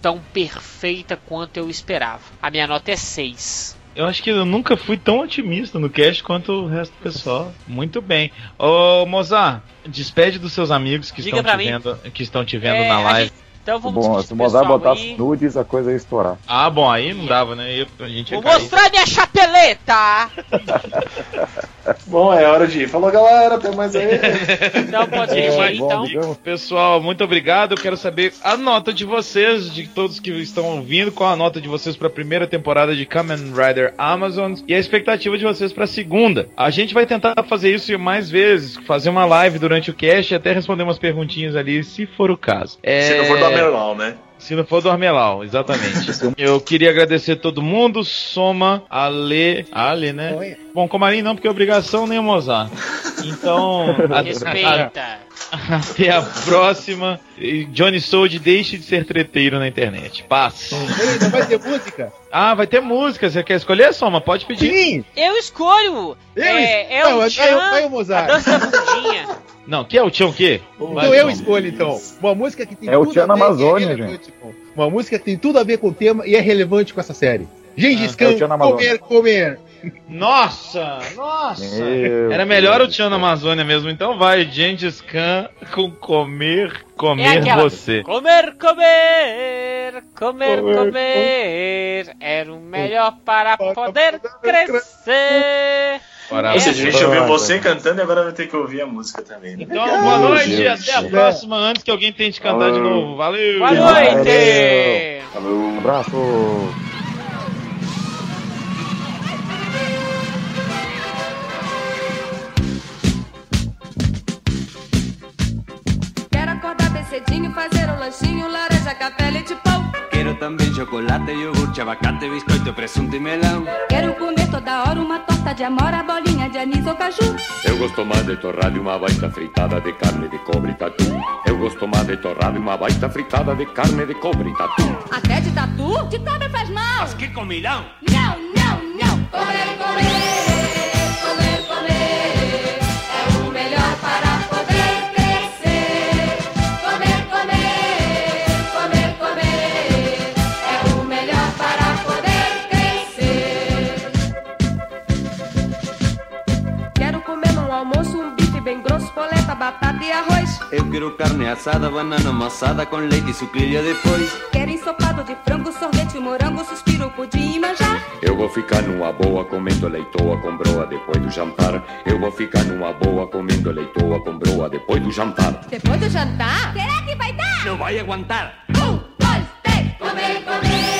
tão perfeita quanto eu esperava. A minha nota é 6. Eu acho que eu nunca fui tão otimista no cast quanto o resto do pessoal. Muito bem. Ô, Mozart, despede dos seus amigos que Diga estão te mim. vendo, que estão te vendo É, na live. gente- Então vamos Bom, se o Mozart botasse aí. nudes, a coisa ia estourar. Ah, bom, aí não dava, né? Eu- a gente ia Vou cair. mostrar minha chapeleta! Bom, é hora de ir. Falou, galera. Até mais aí. Então pode É, ir, bom, então. digamos. Pessoal, muito obrigado. Eu quero saber a nota de vocês, de todos que estão ouvindo, qual a nota de vocês para a primeira temporada de Kamen Rider Amazon e a expectativa de vocês para a segunda. A gente vai tentar fazer isso mais vezes, fazer uma live durante o cast e até responder umas perguntinhas ali, se for o caso. É... Se não for do Amelau, né? Se não for do Armelau, exatamente. Eu queria agradecer todo mundo, Soma, Ale. Ale, né? Bom, Comarim não, porque é obrigação nem o Mozart. Então, a- Respeita. Até a próxima. Johnny Sold deixe de ser treteiro na internet. Paz. Ei, não vai ter música? Ah, vai ter música. Você quer escolher, Soma? Pode pedir. Sim! Eu escolho! Eu é, é Não, o vai- Tchan, vai o a Mozart. dança. Não, que é o Tchão o quê? Então eu escolho, então. Uma música que tem É o tudo Tchan a na Amazônia, é relevante com- Uma música que tem tudo a ver com o tema e é relevante com essa série. Gengis é Khan, o Tchan Amazônia. comer, comer. Nossa! Nossa! Meu Era melhor o Deus. Tchan na Amazônia mesmo. Então vai, Gengis Khan com comer, É comer aquela. você. Comer, comer, comer, Comer, comer. Era o melhor para poder crescer. Ou seja, a gente É. ouviu você cantando e agora vai ter que ouvir a música também. Né? Então, boa Meu noite e Deus. até a próxima antes que alguém tente cantar de novo. Valeu! Boa Valeu. noite! Falou. Abraço! Lanchinho, laranja, café, leite pão. Quero também chocolate, iogurte, abacate, biscoito, presunto e melão. Quero comer toda hora uma torta de amora, bolinha de anis ou caju. Eu gosto mais de torrada e uma baita fritada de carne de cobre e tatu. Eu gosto mais de torrada e uma baita fritada de carne de cobre e tatu. Até de tatu? De cobre faz mal. Mas que comilão! Não, não, não. Comer, comer, polenta, batata e arroz. Eu quero carne assada, banana amassada com leite e sucrilha depois. Quero ensopado de frango, sorvete, morango, suspiro, pudim e manjar. Eu vou ficar numa boa comendo leitoa com broa depois do jantar. Eu vou ficar numa boa comendo leitoa com broa depois do jantar. Depois do jantar, será que vai dar? Não vai aguentar! Um, dois, três. Comer, comer,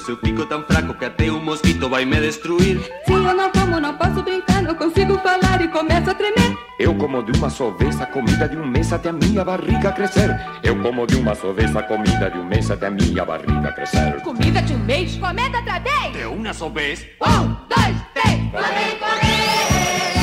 seu pico tão fraco que até um mosquito vai me destruir. Se eu não como, não posso brincar, não consigo falar e começo a tremer. Eu como de uma só vez a comida de um mês até a minha barriga crescer. Eu como de uma só vez a comida de um mês até a minha barriga crescer. Comida de um mês, comenta outra vez. De uma só vez. Um, dois, três. Comer, comer,